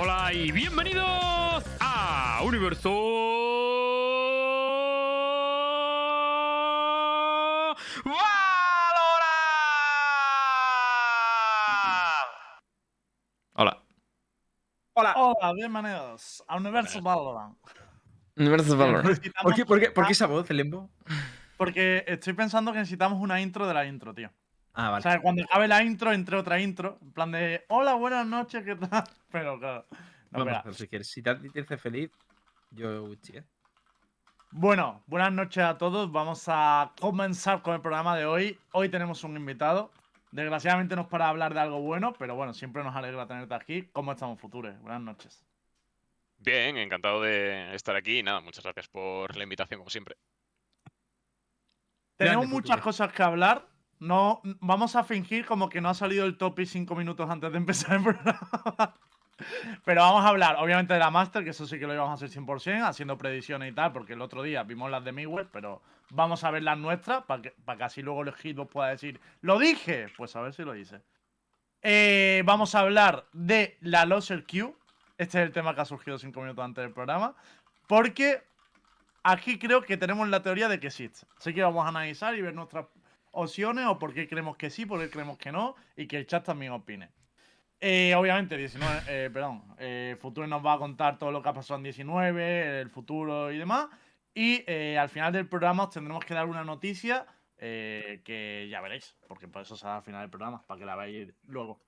Hola y bienvenidos a Universo Valorant. Hola. Hola. Hola, bienvenidos a Universo Valorant. Universo Valorant. ¿Por qué, por, qué, por qué esa voz, Lembo? Porque estoy pensando que necesitamos una intro de la intro, tío. Ah, O vale. sea, cuando acabe la intro, entre otra intro. En plan de, hola, buenas noches, ¿qué tal? Pero claro. No, Vamos hacer, si quieres. Si te, te hace feliz, yo Uchi, ¿eh? Bueno, buenas noches a todos. Vamos a comenzar con el programa de hoy. Hoy tenemos un invitado. Desgraciadamente no es para hablar de algo bueno, pero bueno, siempre nos alegra tenerte aquí. ¿Cómo estamos, Future? Buenas noches. Bien, encantado de estar aquí y nada, muchas gracias por la invitación como siempre. Tenemos Grande, muchas cosas que hablar. No, vamos a fingir como que no ha salido el topic cinco minutos antes de empezar el programa. Pero vamos a hablar, obviamente, de la Master, que eso sí que lo íbamos a hacer 100%, haciendo predicciones y tal, porque el otro día vimos las de Midwest, pero vamos a ver las nuestras, para que, para que así luego el Hitbox pueda decir, ¡lo dije! Pues a ver si lo dice. Eh, vamos a hablar de la Loser Q. Este es el tema que ha surgido cinco minutos antes del programa. Porque aquí creo que tenemos la teoría de que existe. Así que vamos a analizar y ver nuestras opciones o por qué creemos que sí, por qué creemos que no y que el chat también opine. Eh, obviamente, 19, eh, perdón, eh, Futuro nos va a contar todo lo que ha pasado en 19, el futuro y demás. Y eh, al final del programa os tendremos que dar una noticia que ya veréis, porque por eso será al final del programa, para que la veáis luego.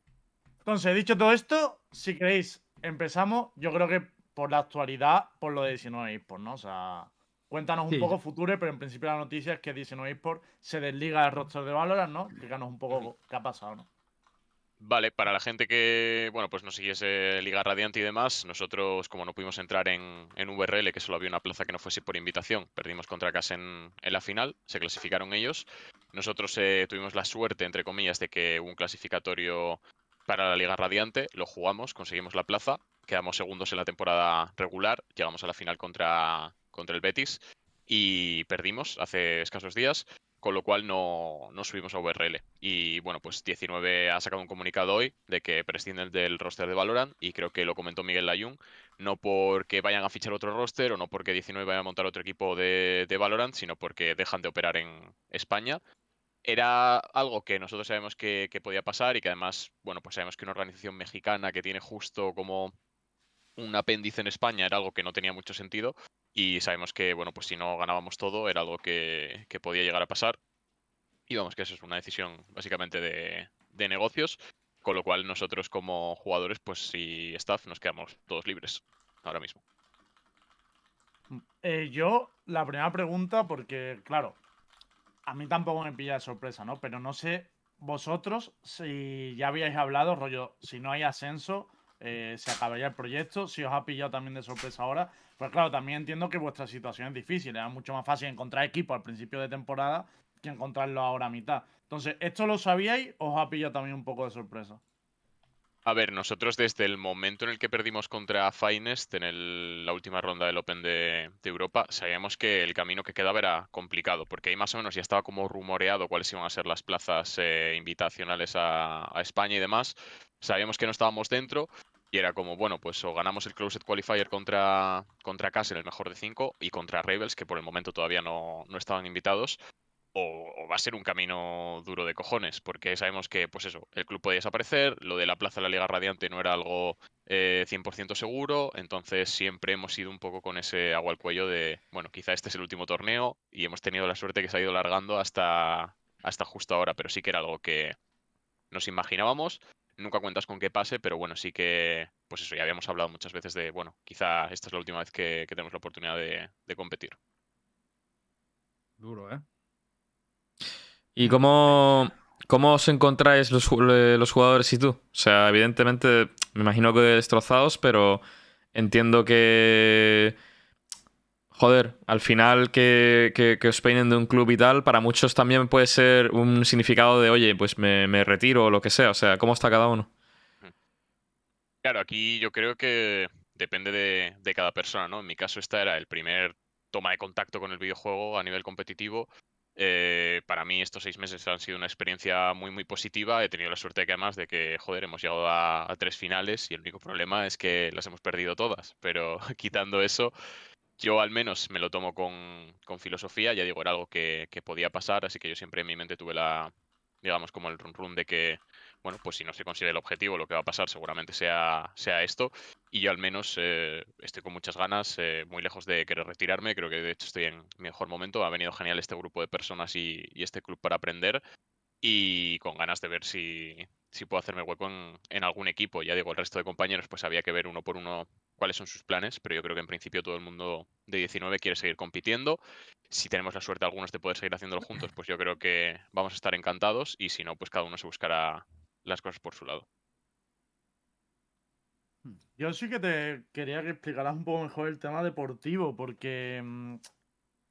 Entonces, dicho todo esto, si queréis, empezamos. Yo creo que por la actualidad, por lo de 19 eSports, ¿no? O sea, cuéntanos un Sí. poco Future, pero en principio la noticia es que 19 eSports se desliga del roster de Valorant, ¿no? Explícanos un poco qué ha pasado, ¿no? Vale, para la gente que, bueno, pues no siguiese Liga Radiante y demás, nosotros como no pudimos entrar en, en VRL, que solo había una plaza que no fuese por invitación, perdimos contra CAS en, en la final, se clasificaron ellos. Nosotros eh, tuvimos la suerte, entre comillas, de que hubo un clasificatorio para la Liga Radiante, lo jugamos, conseguimos la plaza, quedamos segundos en la temporada regular, llegamos a la final contra, contra el Betis y perdimos hace escasos días con lo cual no, no subimos a VRL. Y bueno, pues 19 ha sacado un comunicado hoy de que prescinden del roster de Valorant y creo que lo comentó Miguel Layún, no porque vayan a fichar otro roster o no porque 19 vaya a montar otro equipo de, de Valorant, sino porque dejan de operar en España. Era algo que nosotros sabemos que podía pasar y que además, bueno, pues sabemos que una organización mexicana que tiene justo como un apéndice en España era algo que no tenía mucho sentido y sabemos que, bueno, pues si no ganábamos todo era algo que, que podía llegar a pasar. Y vamos, que eso es una decisión básicamente de, de negocios, con lo cual nosotros como jugadores, pues y staff nos quedamos todos libres ahora mismo. Eh, yo, la primera pregunta, porque, claro, a mí tampoco me pilla de sorpresa, ¿no? Pero no sé vosotros si ya habíais hablado, rollo, si no hay ascenso, eh, se acabaría el proyecto, si os ha pillado también de sorpresa ahora. Pues claro, también entiendo que vuestra situación es difícil, era mucho más fácil encontrar equipo al principio de temporada que encontrarlo ahora a mitad. Entonces, ¿esto lo sabíais o os ha pillado también un poco de sorpresa? A ver, nosotros desde el momento en el que perdimos contra Finest en la última ronda del Open de, Europa, sabíamos que el camino que quedaba era complicado, porque ahí más o menos ya estaba como rumoreado cuáles iban a ser las plazas eh, invitacionales a España y demás. Sabíamos que no estábamos dentro y era como, bueno, pues o ganamos el Closed Qualifier contra, contra Cass en el mejor de cinco y contra Rebels, que por el momento todavía no, no estaban invitados, o, o va a ser un camino duro de cojones, porque sabemos que, pues eso, el club podía desaparecer, lo de la plaza de la Liga Radiante no era algo eh, 100% seguro, entonces siempre hemos ido un poco con ese agua al cuello de, bueno, quizá este es el último torneo y hemos tenido la suerte que se ha ido largando hasta, hasta justo ahora, pero sí que era algo que nos imaginábamos. Nunca cuentas con que pase, pero bueno, sí que, pues eso, ya habíamos hablado muchas veces de, bueno, quizá esta es la última vez que, que tenemos la oportunidad de, de competir. Duro, ¿eh? ¿Y cómo, cómo os encontráis los, eh, los jugadores y tú? O sea, evidentemente, me imagino que destrozados, pero entiendo que. Joder, al final que, os peinen de un club y tal, para muchos también puede ser un significado de, oye, pues me, me retiro o lo que sea. O sea, ¿cómo está cada uno? Claro, aquí yo creo que depende de, de cada persona, ¿no? En mi caso, esta era el primer toma de contacto con el videojuego a nivel competitivo. Eh, para mí estos seis meses han sido una experiencia muy, muy positiva. He tenido la suerte que además de que, joder, hemos llegado a, tres finales y el único problema es que las hemos perdido todas. Pero quitando eso, yo al menos me lo tomo con, filosofía. Ya digo, era algo que, que, podía pasar, así que yo siempre en mi mente tuve la, digamos, como el run run de que bueno, pues si no se consigue el objetivo, lo que va a pasar seguramente sea, sea esto. Y yo al menos eh, estoy con muchas ganas, eh, muy lejos de querer retirarme. Creo que de hecho estoy en mejor momento. Ha venido genial este grupo de personas y, este club para aprender. Y con ganas de ver si, si puedo hacerme hueco en, en, algún equipo. Ya digo, el resto de compañeros, pues había que ver uno por uno cuáles son sus planes, pero yo creo que en principio todo el mundo de 19 quiere seguir compitiendo. Si tenemos la suerte algunos de poder seguir haciéndolo juntos, pues yo creo que vamos a estar encantados y si no, pues cada uno se buscará las cosas por su lado. Hmm. Yo sí que te quería que explicaras un poco mejor el tema deportivo, porque mm,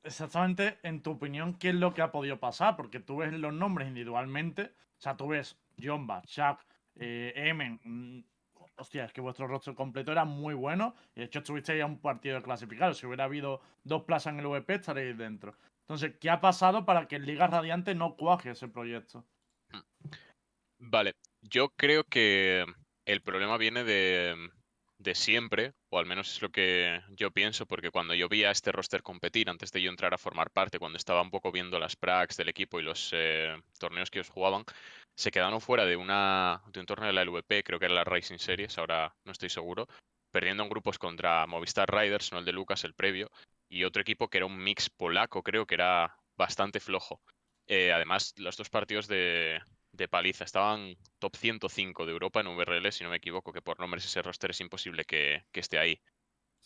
exactamente, en tu opinión, ¿qué es lo que ha podido pasar? Porque tú ves los nombres individualmente, o sea, tú ves Jomba, Shaq, eh, Emen, mm, hostia, es que vuestro rostro completo era muy bueno, y de hecho estuvisteis a un partido clasificado, si hubiera habido dos plazas en el VP estaréis dentro. Entonces, ¿qué ha pasado para que el Liga Radiante no cuaje ese proyecto? Hmm. Vale, yo creo que el problema viene de, siempre, o al menos es lo que yo pienso, porque cuando yo vi a este roster competir, antes de yo entrar a formar parte, cuando estaba un poco viendo las pracs del equipo y los eh, torneos que ellos jugaban, se quedaron fuera de, una, de un torneo de la LVP, creo que era la Racing Series, ahora no estoy seguro, perdiendo en grupos contra Movistar Riders, no el de Lucas, el previo, y otro equipo que era un mix polaco, creo que era bastante flojo. Eh, además, los dos partidos de, de paliza. Estaban top 105 de Europa en VRL, si no me equivoco, que por nombres ese roster es imposible que, esté ahí.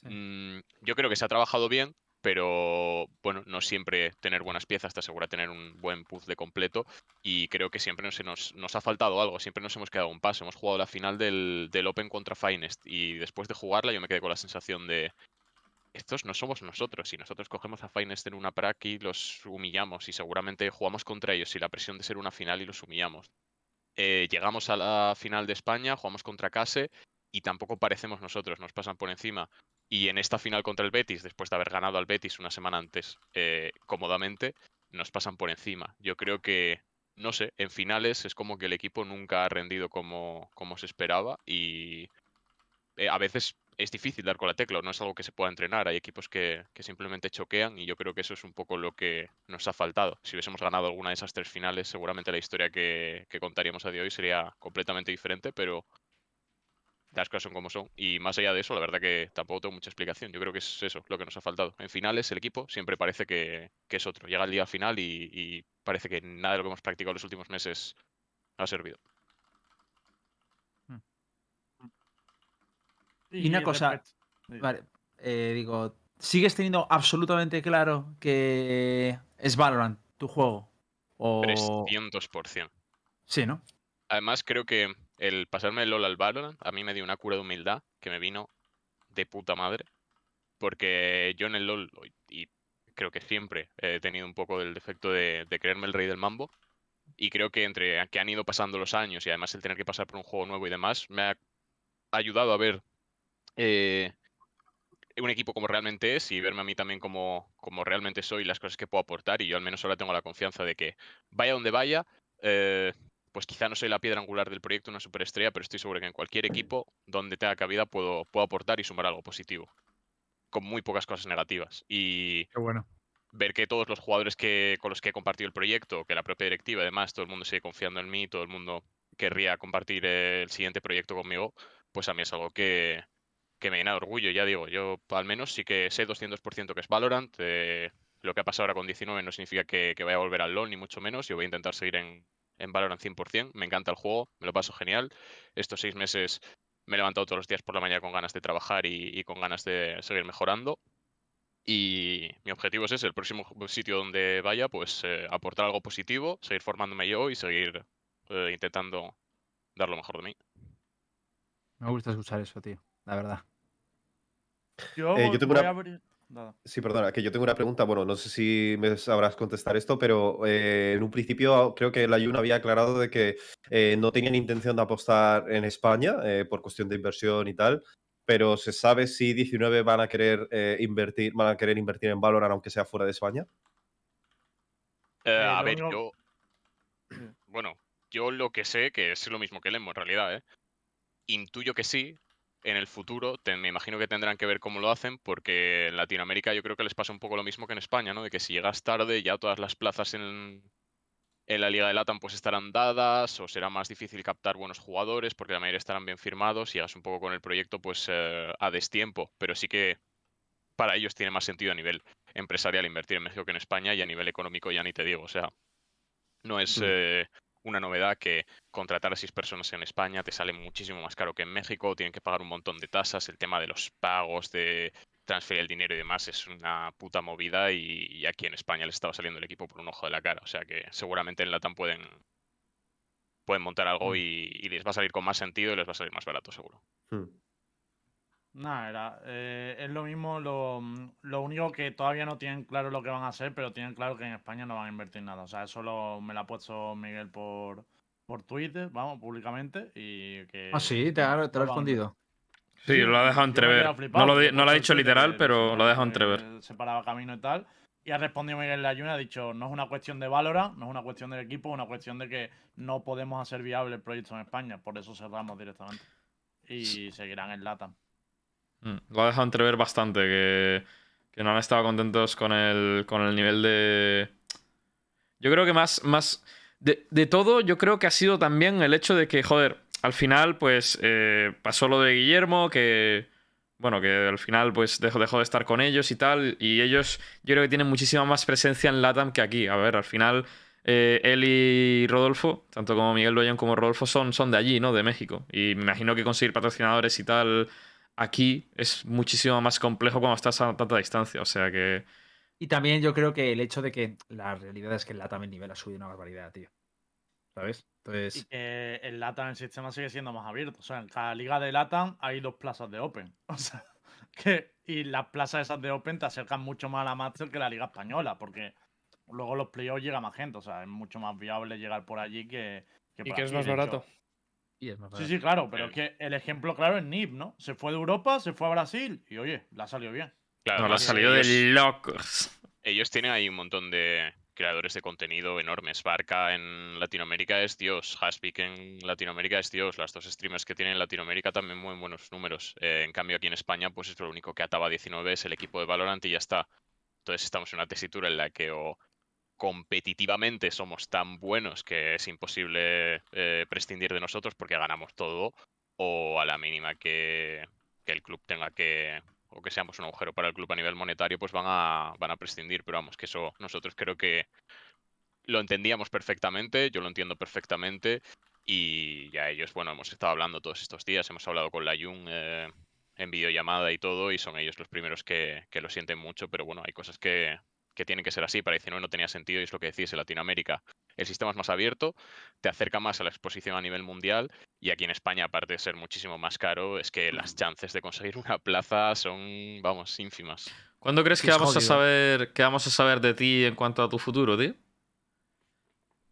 Mm, yo creo que se ha trabajado bien, pero bueno, no siempre tener buenas piezas te asegura tener un buen puzzle completo y creo que siempre nos, ha faltado algo, siempre nos hemos quedado un paso. Hemos jugado la final del, Open contra Finest y después de jugarla yo me quedé con la sensación de estos no somos nosotros. Si nosotros cogemos a Finest en una prac y los humillamos y seguramente jugamos contra ellos y la presión de ser una final y los humillamos. Eh, llegamos a la final de España, jugamos contra Case y tampoco parecemos nosotros, nos pasan por encima. Y en esta final contra el Betis, después de haber ganado al Betis una semana antes eh, cómodamente, nos pasan por encima. Yo creo que, no sé, en finales es como que el equipo nunca ha rendido como, como se esperaba y eh, a veces es difícil dar con la tecla, no es algo que se pueda entrenar. Hay equipos que, simplemente choquean y yo creo que eso es un poco lo que nos ha faltado. Si hubiésemos ganado alguna de esas tres finales, seguramente la historia que, contaríamos a día de hoy sería completamente diferente, pero las cosas son como son. Y más allá de eso, la verdad que tampoco tengo mucha explicación. Yo creo que es eso lo que nos ha faltado. En finales, el equipo siempre parece que, es otro. Llega el día final y, y parece que nada de lo que hemos practicado en los últimos meses ha servido. Y, una cosa, vale, eh, digo, ¿sigues teniendo absolutamente claro que es Valorant tu juego? O... 300%. Sí, ¿no? Además, creo que el pasarme el LOL al Valorant a mí me dio una cura de humildad que me vino de puta madre. Porque yo en el LOL, y creo que siempre he tenido un poco del defecto de, creerme el rey del mambo. Y creo que entre que han ido pasando los años y además el tener que pasar por un juego nuevo y demás, me ha ayudado a ver eh, un equipo como realmente es y verme a mí también como, como realmente soy, las cosas que puedo aportar y yo al menos ahora tengo la confianza de que vaya donde vaya, eh, pues quizá no soy la piedra angular del proyecto, una superestrella, pero estoy seguro que en cualquier equipo donde tenga cabida puedo, puedo aportar y sumar algo positivo, con muy pocas cosas negativas. Y bueno. ver que todos los jugadores que, con los que he compartido el proyecto, que la propia directiva, además, todo el mundo sigue confiando en mí, todo el mundo querría compartir el siguiente proyecto conmigo, pues a mí es algo que, que me llena de orgullo, ya digo, yo al menos sí que sé 200% que es Valorant. Eh, lo que ha pasado ahora con 19 no significa que, vaya a volver al LoL, ni mucho menos. Yo voy a intentar seguir en, en Valorant 100%. Me encanta el juego, me lo paso genial. Estos seis meses me he levantado todos los días por la mañana con ganas de trabajar y, con ganas de seguir mejorando. Y mi objetivo es ese, el próximo sitio donde vaya, pues eh, aportar algo positivo, seguir formándome yo y seguir eh, intentando dar lo mejor de mí. Me gusta escuchar eso, tío, la verdad. Yo, eh, tengo una... Sí, perdona, que yo tengo una pregunta. Bueno, no sé si me sabrás contestar esto, pero eh, en un principio creo que la Jun había aclarado de que eh, no tenían intención de apostar en España por cuestión de inversión y tal. Pero ¿se sabe si 19 van a querer invertir, van a querer invertir en Valorant aunque sea fuera de España? Eh, Eh, a ver, yo. Bueno, yo lo que sé, que es lo mismo que Lembo en realidad, ¿eh? Intuyo que sí. En el futuro, te- me imagino que tendrán que ver cómo lo hacen, porque en Latinoamérica yo creo que les pasa un poco lo mismo que en España, ¿no? De que si llegas tarde, ya todas las plazas en, en la Liga de Latam pues estarán dadas, o será más difícil captar buenos jugadores, porque la mayoría estarán bien firmados, y llegas un poco con el proyecto pues eh, a destiempo. Pero sí que para ellos tiene más sentido a nivel empresarial invertir en México que en España, y a nivel económico ya ni te digo. O sea, no es Mm. eh, una novedad que contratar a seis personas en España te sale muchísimo más caro que en México, tienen que pagar un montón de tasas, el tema de los pagos, de transferir el dinero y demás es una puta movida y, y aquí en España les estaba saliendo el equipo por un ojo de la cara. O sea que seguramente en Latam pueden, pueden montar algo Mm. y, y les va a salir con más sentido y les va a salir más barato seguro. Hmm. Nada, era, eh, es lo mismo, lo, lo único que todavía no tienen claro lo que van a hacer, pero tienen claro que en España no van a invertir nada. O sea, eso lo- me lo ha puesto Miguel por, por Twitter, vamos, públicamente, y que... Ah, sí, te ha, te lo ha respondido. Sí, lo ha dejado entrever. flipado, No lo, no lo ha dicho literal, pero lo ha dejado entrever. Separaba camino y tal. Y ha respondido Miguel Layuna, ha dicho, no es una cuestión de Valorant, no es una cuestión del equipo, es una cuestión de que no podemos hacer viable el proyecto en España, por eso cerramos directamente. Y seguirán en LATAM. Mm, Lo ha dejado entrever bastante, que, que no han estado contentos con el, con el nivel de... Yo creo que más... más de, de todo, yo creo que ha sido también el hecho de que, joder, al final, pues eh, pasó lo de Guillermo, que... Bueno, que al final pues dejó, dejó de estar con ellos y tal. Y ellos yo creo que tienen muchísima más presencia en LATAM que aquí. A ver, al final eh, él y Rodolfo, tanto como Miguel Loyan como Rodolfo, son, son de allí, ¿no? De México. Y me imagino que conseguir patrocinadores y tal aquí es muchísimo más complejo cuando estás a tanta distancia. O sea que. Y también yo creo que el hecho de que la realidad es que el LATAM el nivel ha subido una barbaridad, tío. ¿Sabes? Y Entonces, que el LATAM, el sistema sigue siendo más abierto. O sea, en cada liga de LATAM hay dos plazas de Open. O sea, que. Y las plazas esas de Open te acercan mucho más a la Master que la liga española, porque luego los playoffs llega más gente. O sea, es mucho más viable llegar por allí que. Y por que es más hecho. Barato. y es más Sí, barato. sí, claro, pero Eh. es que el ejemplo claro es NIP, ¿no? Se fue de Europa, se fue a Brasil y oye, la salió bien. Claro, No, además, salido ellos- de locos. ellos tienen ahí un montón de creadores de contenido enormes. Barca en Latinoamérica es Dios, Haspik en Latinoamérica es Dios. Las dos streamers que tienen en Latinoamérica también muy buenos números. Eh, en cambio, aquí en España, pues es lo único que ataba 19 es el equipo de Valorant y ya está. Entonces estamos en una tesitura en la que o competitivamente somos tan buenos que es imposible eh, prescindir de nosotros porque ganamos todo, o a la mínima que, el club tenga que, o que seamos un agujero para el club a nivel monetario, pues van a, van a prescindir. Pero vamos, que eso nosotros creo que lo entendíamos perfectamente, yo lo entiendo perfectamente. Y ya ellos, bueno, hemos estado hablando todos estos días, hemos hablado con la Jung eh, en videollamada y todo, y son ellos los primeros que, que lo sienten mucho, pero bueno, hay cosas que, que tienen que ser así. Para 19 no tenía sentido y es lo que decís, en Latinoamérica el sistema es más abierto, te acerca más a la exposición a nivel mundial y aquí en España, aparte de ser muchísimo más caro, es que las chances de conseguir una plaza son, vamos, ínfimas. ¿Cuándo crees que vamos a saber qué vamos a saber de ti en cuanto a tu futuro, tío?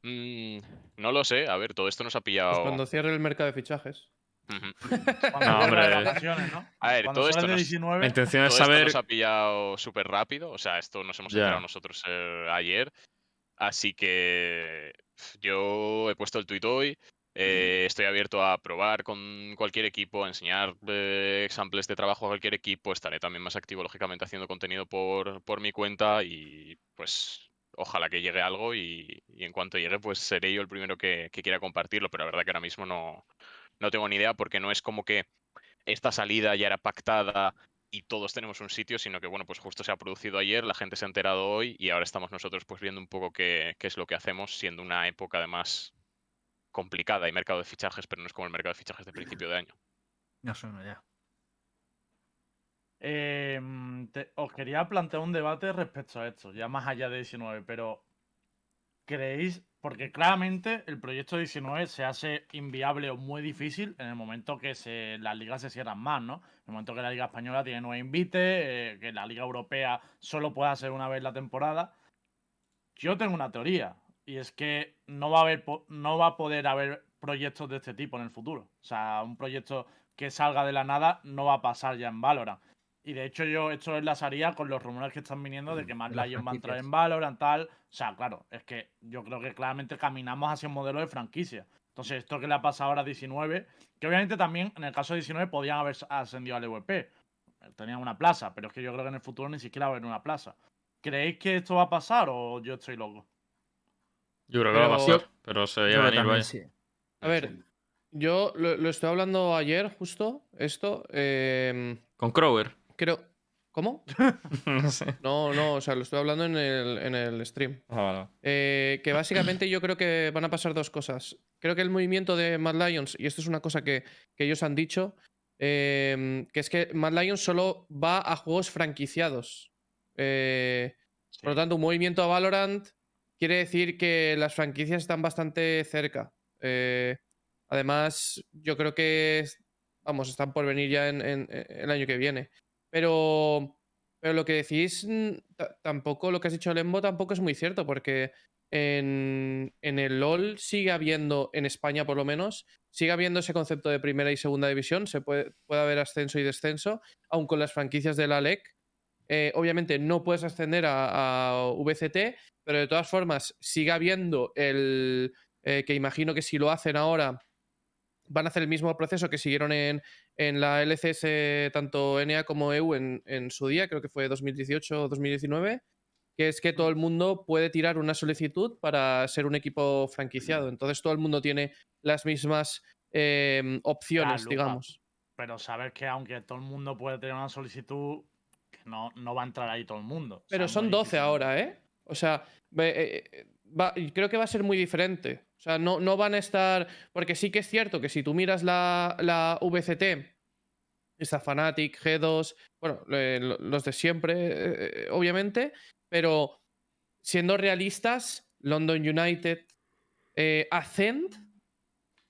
Mm, no lo sé, a ver, todo esto nos ha Pues pillado... cuando cierre el mercado de fichajes. No, hombre. ¿no? A ver, Cuando todo esto de nos- 19, La intención es Todo esto saber. nos ha pillado súper rápido, o sea, esto nos hemos enterado nosotros eh, ayer, así que yo he puesto el tuit hoy, eh, estoy abierto a probar con cualquier equipo, a enseñar eh, samples de trabajo a cualquier equipo, estaré también más activo, lógicamente, haciendo contenido por, por mi cuenta y pues ojalá que llegue algo y, y en cuanto llegue, pues seré yo el primero que, que quiera compartirlo, pero la verdad que ahora mismo no, no tengo ni idea porque no es como que esta salida ya era pactada y todos tenemos un sitio, sino que bueno, pues justo se ha producido ayer, la gente se ha enterado hoy y ahora estamos nosotros pues viendo un poco qué, qué es lo que hacemos, siendo una época además complicada y mercado de fichajes, pero no es como el mercado de fichajes de principio de año. No suena ya. Eh, mm, te- os quería plantear un debate respecto a esto, ya más allá de 19, pero ¿creéis? Porque claramente el proyecto 19 se hace inviable o muy difícil en el momento que se, las ligas se cierran más, ¿no? En el momento que la Liga Española tiene nueve invites, eh, que la Liga Europea solo puede hacer una vez la temporada. Yo tengo una teoría, y es que no va a haber no va a poder haber proyectos de este tipo en el futuro. O sea, un proyecto que salga de la nada no va a pasar ya en Valorant. Y de hecho, yo esto enlazaría con los rumores que están viniendo de que Mad Las Lion va a entrar en Valorant, tal. O sea, claro, es que yo creo que claramente caminamos hacia un modelo de franquicia. Entonces, esto que le ha pasado ahora a 19, que obviamente también en el caso de 19 podían haber ascendido al EVP. Tenían una plaza, pero es que yo creo que en el futuro ni siquiera va a haber una plaza. ¿Creéis que esto va a pasar o yo estoy loco? Yo creo que va a Pero- pasar, pero se veía venir, también vaya. sí. A ver, yo lo, lo estoy hablando ayer, justo, esto. em, Con Crower. Creo. ¿Cómo? no sé. No, no, o sea, lo estoy hablando en el, en el stream. Ah, vale. Eh, que básicamente yo creo que van a pasar dos cosas. Creo que el movimiento de Mad Lions, y esto es una cosa que, que ellos han dicho, em, que es que Mad Lions solo va a juegos franquiciados. Eh, Por lo tanto, un movimiento a Valorant quiere decir que las franquicias están bastante cerca. Eh, además, yo creo que, vamos, están por venir ya en, en- en el año que viene. Pero, pero lo que decís, mm, ta- tampoco, lo que has dicho Lembo, tampoco es muy cierto, porque en, en el LOL sigue habiendo, en España por lo menos, sigue habiendo ese concepto de primera y segunda división, se puede, haber ascenso y descenso, aun con las franquicias de la LEC. Eh, obviamente no puedes ascender a, a VCT, pero de todas formas sigue habiendo el eh, que imagino que si lo hacen ahora van a hacer el mismo proceso que siguieron en, en la LCS tanto NA como EU en, en su día, creo que fue 2018 o 2019, que es que todo el mundo puede tirar una solicitud para ser un equipo franquiciado. Entonces todo el mundo tiene las mismas eh, opciones, digamos. Pero sabes que aunque todo el mundo puede tener una solicitud, no, no va a entrar ahí todo el mundo. O sea, Pero son muy 12 difícil. ahora, ¿eh? O sea, eh, eh, va- creo que va a ser muy diferente. O sea, no, no van a estar. Porque sí que es cierto que si tú miras la, la VCT, está Fnatic, G2, bueno, eh, lo- los de siempre, eh, obviamente, pero siendo realistas, London United, eh,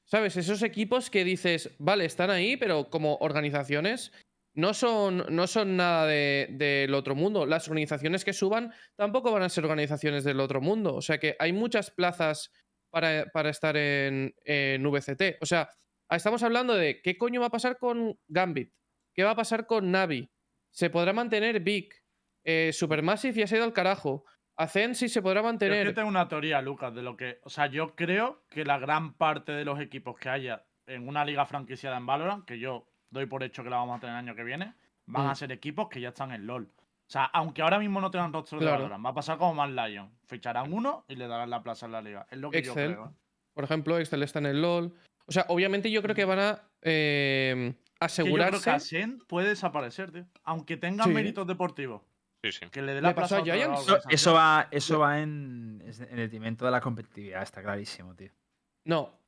¿sabes? Esos equipos que dices, vale, están ahí, pero como organizaciones no son, no son nada de- del otro mundo. Las organizaciones que suban tampoco van a ser organizaciones del otro mundo. O sea que hay muchas plazas para, para estar en, en VCT. O sea, estamos hablando de qué coño va a pasar con Gambit, qué va a pasar con Navi. ¿Se podrá mantener Big? Eh, Supermassive ya se ha ido al carajo. Ascent sí se podrá Yo mantener. que tengo una teoría, Lucas, de lo que. O sea, yo creo que la gran parte de los equipos que haya en una liga franquiciada en Valorant, que yo doy por hecho que la vamos a tener el año que viene, van Mm. a ser equipos que ya están en LOL. O sea, aunque ahora mismo no tengan roster de Claro. Valorant, va a pasar como Mad Lion. Ficharán uno y le darán la plaza en la liga. Es lo que yo Excel. creo. ¿eh? Por ejemplo, Excel está en el LOL. O sea, obviamente yo creo que van a eh, Que yo creo que asegurarse. Ascent puede desaparecer, tío. Aunque tengan Sí. meritos deportivos. Sí, sí. Que le dé la plaza a Giants. Eso, eso va, eso va en, en el detrimento de la competitividad, está clarísimo, tío. No,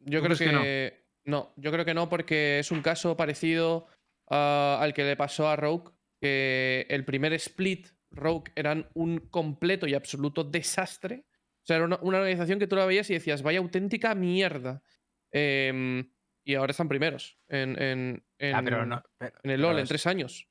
yo ¿Tú creo que no? no? yo creo que no porque es un caso parecido ah, al que le pasó a Rogue, que el primer split Rogue eran un completo y absoluto desastre. O sea, era una, una organización que tú la veías y decías, vaya auténtica mierda. Em, y ahora están primeros en, en, en- pero no- pero- en el LOL en es- tres años.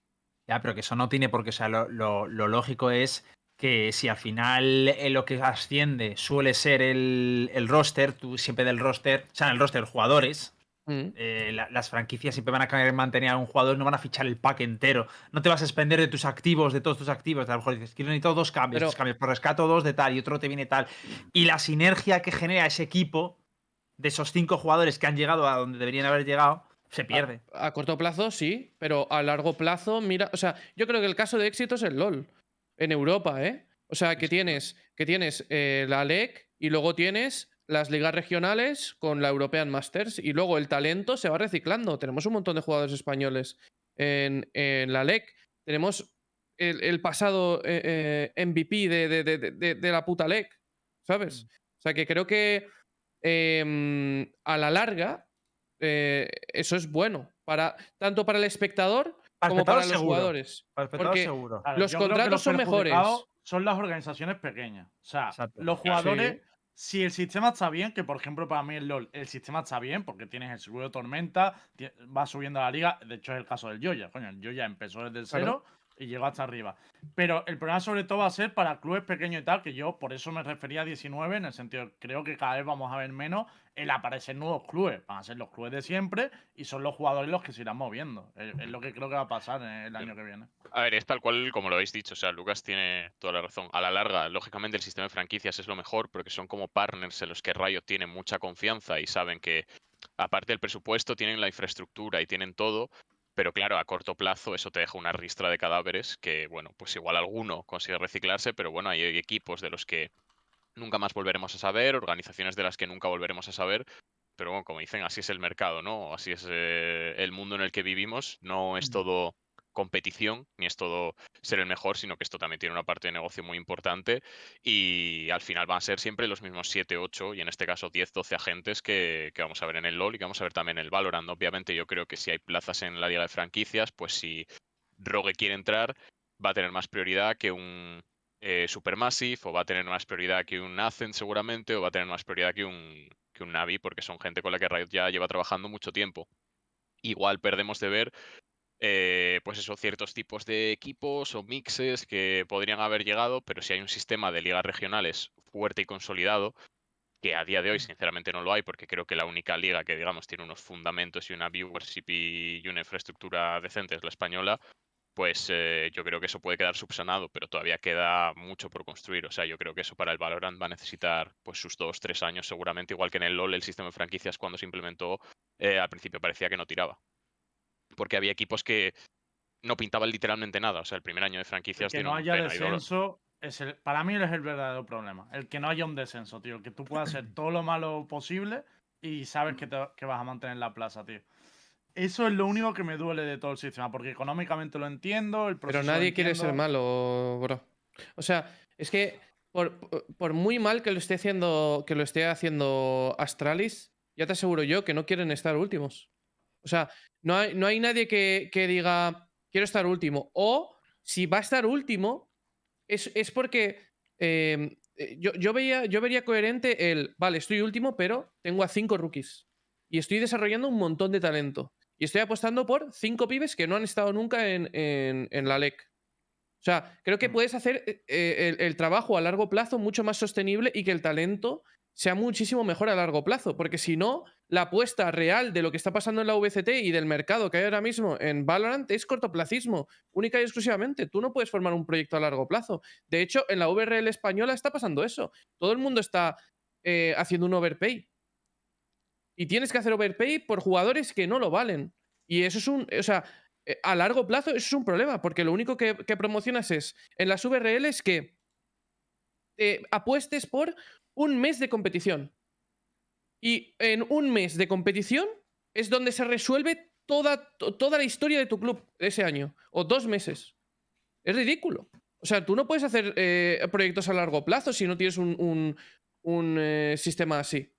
Ya, pero que eso no tiene por qué. O sea, lo, lo- lo lógico es que si al final eh, lo que asciende suele ser el, el roster, tú siempre del roster, o sea, el roster jugadores, Mm. eh, la- las franquicias siempre van a querer mantener a un jugador, no van a fichar el pack entero. No te vas a expender de tus activos, de todos tus activos. A lo mejor dices, quiero necesito dos cambios, Pero- dos cambios, por rescato dos de tal y otro te viene tal. Y la sinergia que genera ese equipo de esos cinco jugadores que han llegado a donde deberían haber llegado, se pierde. A corto plazo sí, pero a largo plazo, mira, o sea, yo creo que el caso de éxito es el LOL en Europa, ¿eh? O sea, que tienes, que tienes eh, la LEC y luego tienes las ligas regionales con la European Masters y luego el talento se va reciclando. Tenemos un montón de jugadores españoles en, en la LEC. Tenemos el, el pasado eh, eh, MVP de, de- de- de- de la puta LEC, ¿sabes? O sea, que creo que em, a la larga eh, eso es bueno, para, tanto para el espectador Para como para los seguro. jugadores. Para el espectador, porque- seguro. Los yo contratos los son mejores. Son las organizaciones pequeñas. O sea, Exacto. los jugadores, Sí. Si el sistema está bien, que por ejemplo para mí el LOL, el sistema está bien porque tienes el seguro de tormenta, va subiendo a la liga. De hecho, es el caso del Joya. Coño, el Joya empezó desde el Claro. Y llegó hasta arriba. Pero el problema sobre todo va a ser para clubes pequeños y tal, que yo por eso me refería a 19, en el sentido, creo que cada vez vamos a ver menos el aparecer nuevos clubes. Van a ser los clubes de siempre y son los jugadores los que se irán moviendo. Es, es lo que creo que va a pasar el año que viene. A ver, es tal cual como lo habéis dicho. O sea, Lucas tiene toda la razón. A la larga, lógicamente, el sistema de franquicias es lo mejor porque son como partners en los que Riot tiene mucha confianza y saben que, aparte del presupuesto, tienen la infraestructura y tienen todo. Pero claro, a corto plazo eso te deja una ristra de cadáveres que, bueno, pues igual alguno consigue reciclarse, pero bueno, hay equipos de los que nunca más volveremos a saber, organizaciones de las que nunca volveremos a saber. Pero bueno, como dicen, así es el mercado, ¿no? Así es eh, el mundo en el que vivimos. No es todo competición, ni es todo ser el mejor, sino que esto también tiene una parte de negocio muy importante y al final van a ser siempre los mismos 7, 8 y en este caso 10, 12 agentes que, vamos a ver en el LoL y que vamos a ver también en el Valorant. Obviamente yo creo que si hay plazas en la liga de franquicias, pues si Rogue quiere entrar, va a tener más prioridad que un eh, Supermassive o va a tener más prioridad que un Ascent seguramente o va a tener más prioridad que un, que un Navi porque son gente con la que Riot ya lleva trabajando mucho tiempo. Igual perdemos de ver eh, pues eso, ciertos tipos de equipos o mixes que podrían haber llegado, pero si hay un sistema de ligas regionales fuerte y consolidado, que a día de hoy sinceramente no lo hay, porque creo que la única liga que digamos tiene unos fundamentos y una viewership y una infraestructura decente es la española, pues eh, yo creo que eso puede quedar subsanado, pero todavía queda mucho por construir. O sea, yo creo que eso para el Valorant va a necesitar pues sus dos, tres años seguramente, igual que en el LoL el sistema de franquicias cuando se implementó, eh, al principio parecía que no tiraba porque había equipos que no pintaban literalmente nada. O sea, el primer año de franquicias que no haya descenso, es el, para mí es el verdadero problema. El que no haya un descenso, tío. Que tú puedas hacer todo lo malo posible y sabes que, te- que vas a mantener la plaza, tío. Eso es lo único que me duele de todo el sistema, porque económicamente lo entiendo, el Pero nadie quiere ser malo, bro. O sea, es que por, por- por muy mal que lo esté haciendo, que lo esté haciendo Astralis, ya te aseguro yo que no quieren estar últimos. O sea, no hay, no hay nadie que, que diga quiero estar último. O si va a estar último, es, es porque eh, eh, yo, yo, veía, yo vería coherente el, vale, estoy último, pero tengo a cinco rookies. Y estoy desarrollando un montón de talento. Y estoy apostando por cinco pibes que no han estado nunca en, en- en la LEC. O sea, creo que Mm. puedes hacer eh, eh, el, el trabajo a largo plazo mucho más sostenible y que el talento sea muchísimo mejor a largo plazo. Porque si no, la apuesta real de lo que está pasando en la VCT y del mercado que hay ahora mismo en Valorant es cortoplacismo, única y exclusivamente. Tú no puedes formar un proyecto a largo plazo. De hecho, en la VRL española está pasando eso. Todo el mundo está eh, haciendo un overpay. Y tienes que hacer overpay por jugadores que no lo valen. Y eso es un. O sea, eh, a largo plazo eso es un problema, porque lo único que, promocionas es en las VRL es que eh, apuestes por un mes de competición. Y en un mes de competición es donde se resuelve toda, to- toda la historia de tu club ese año. O dos meses. Es ridículo. O sea, tú no puedes hacer eh, proyectos a largo plazo si no tienes un, un- eh, sistema así.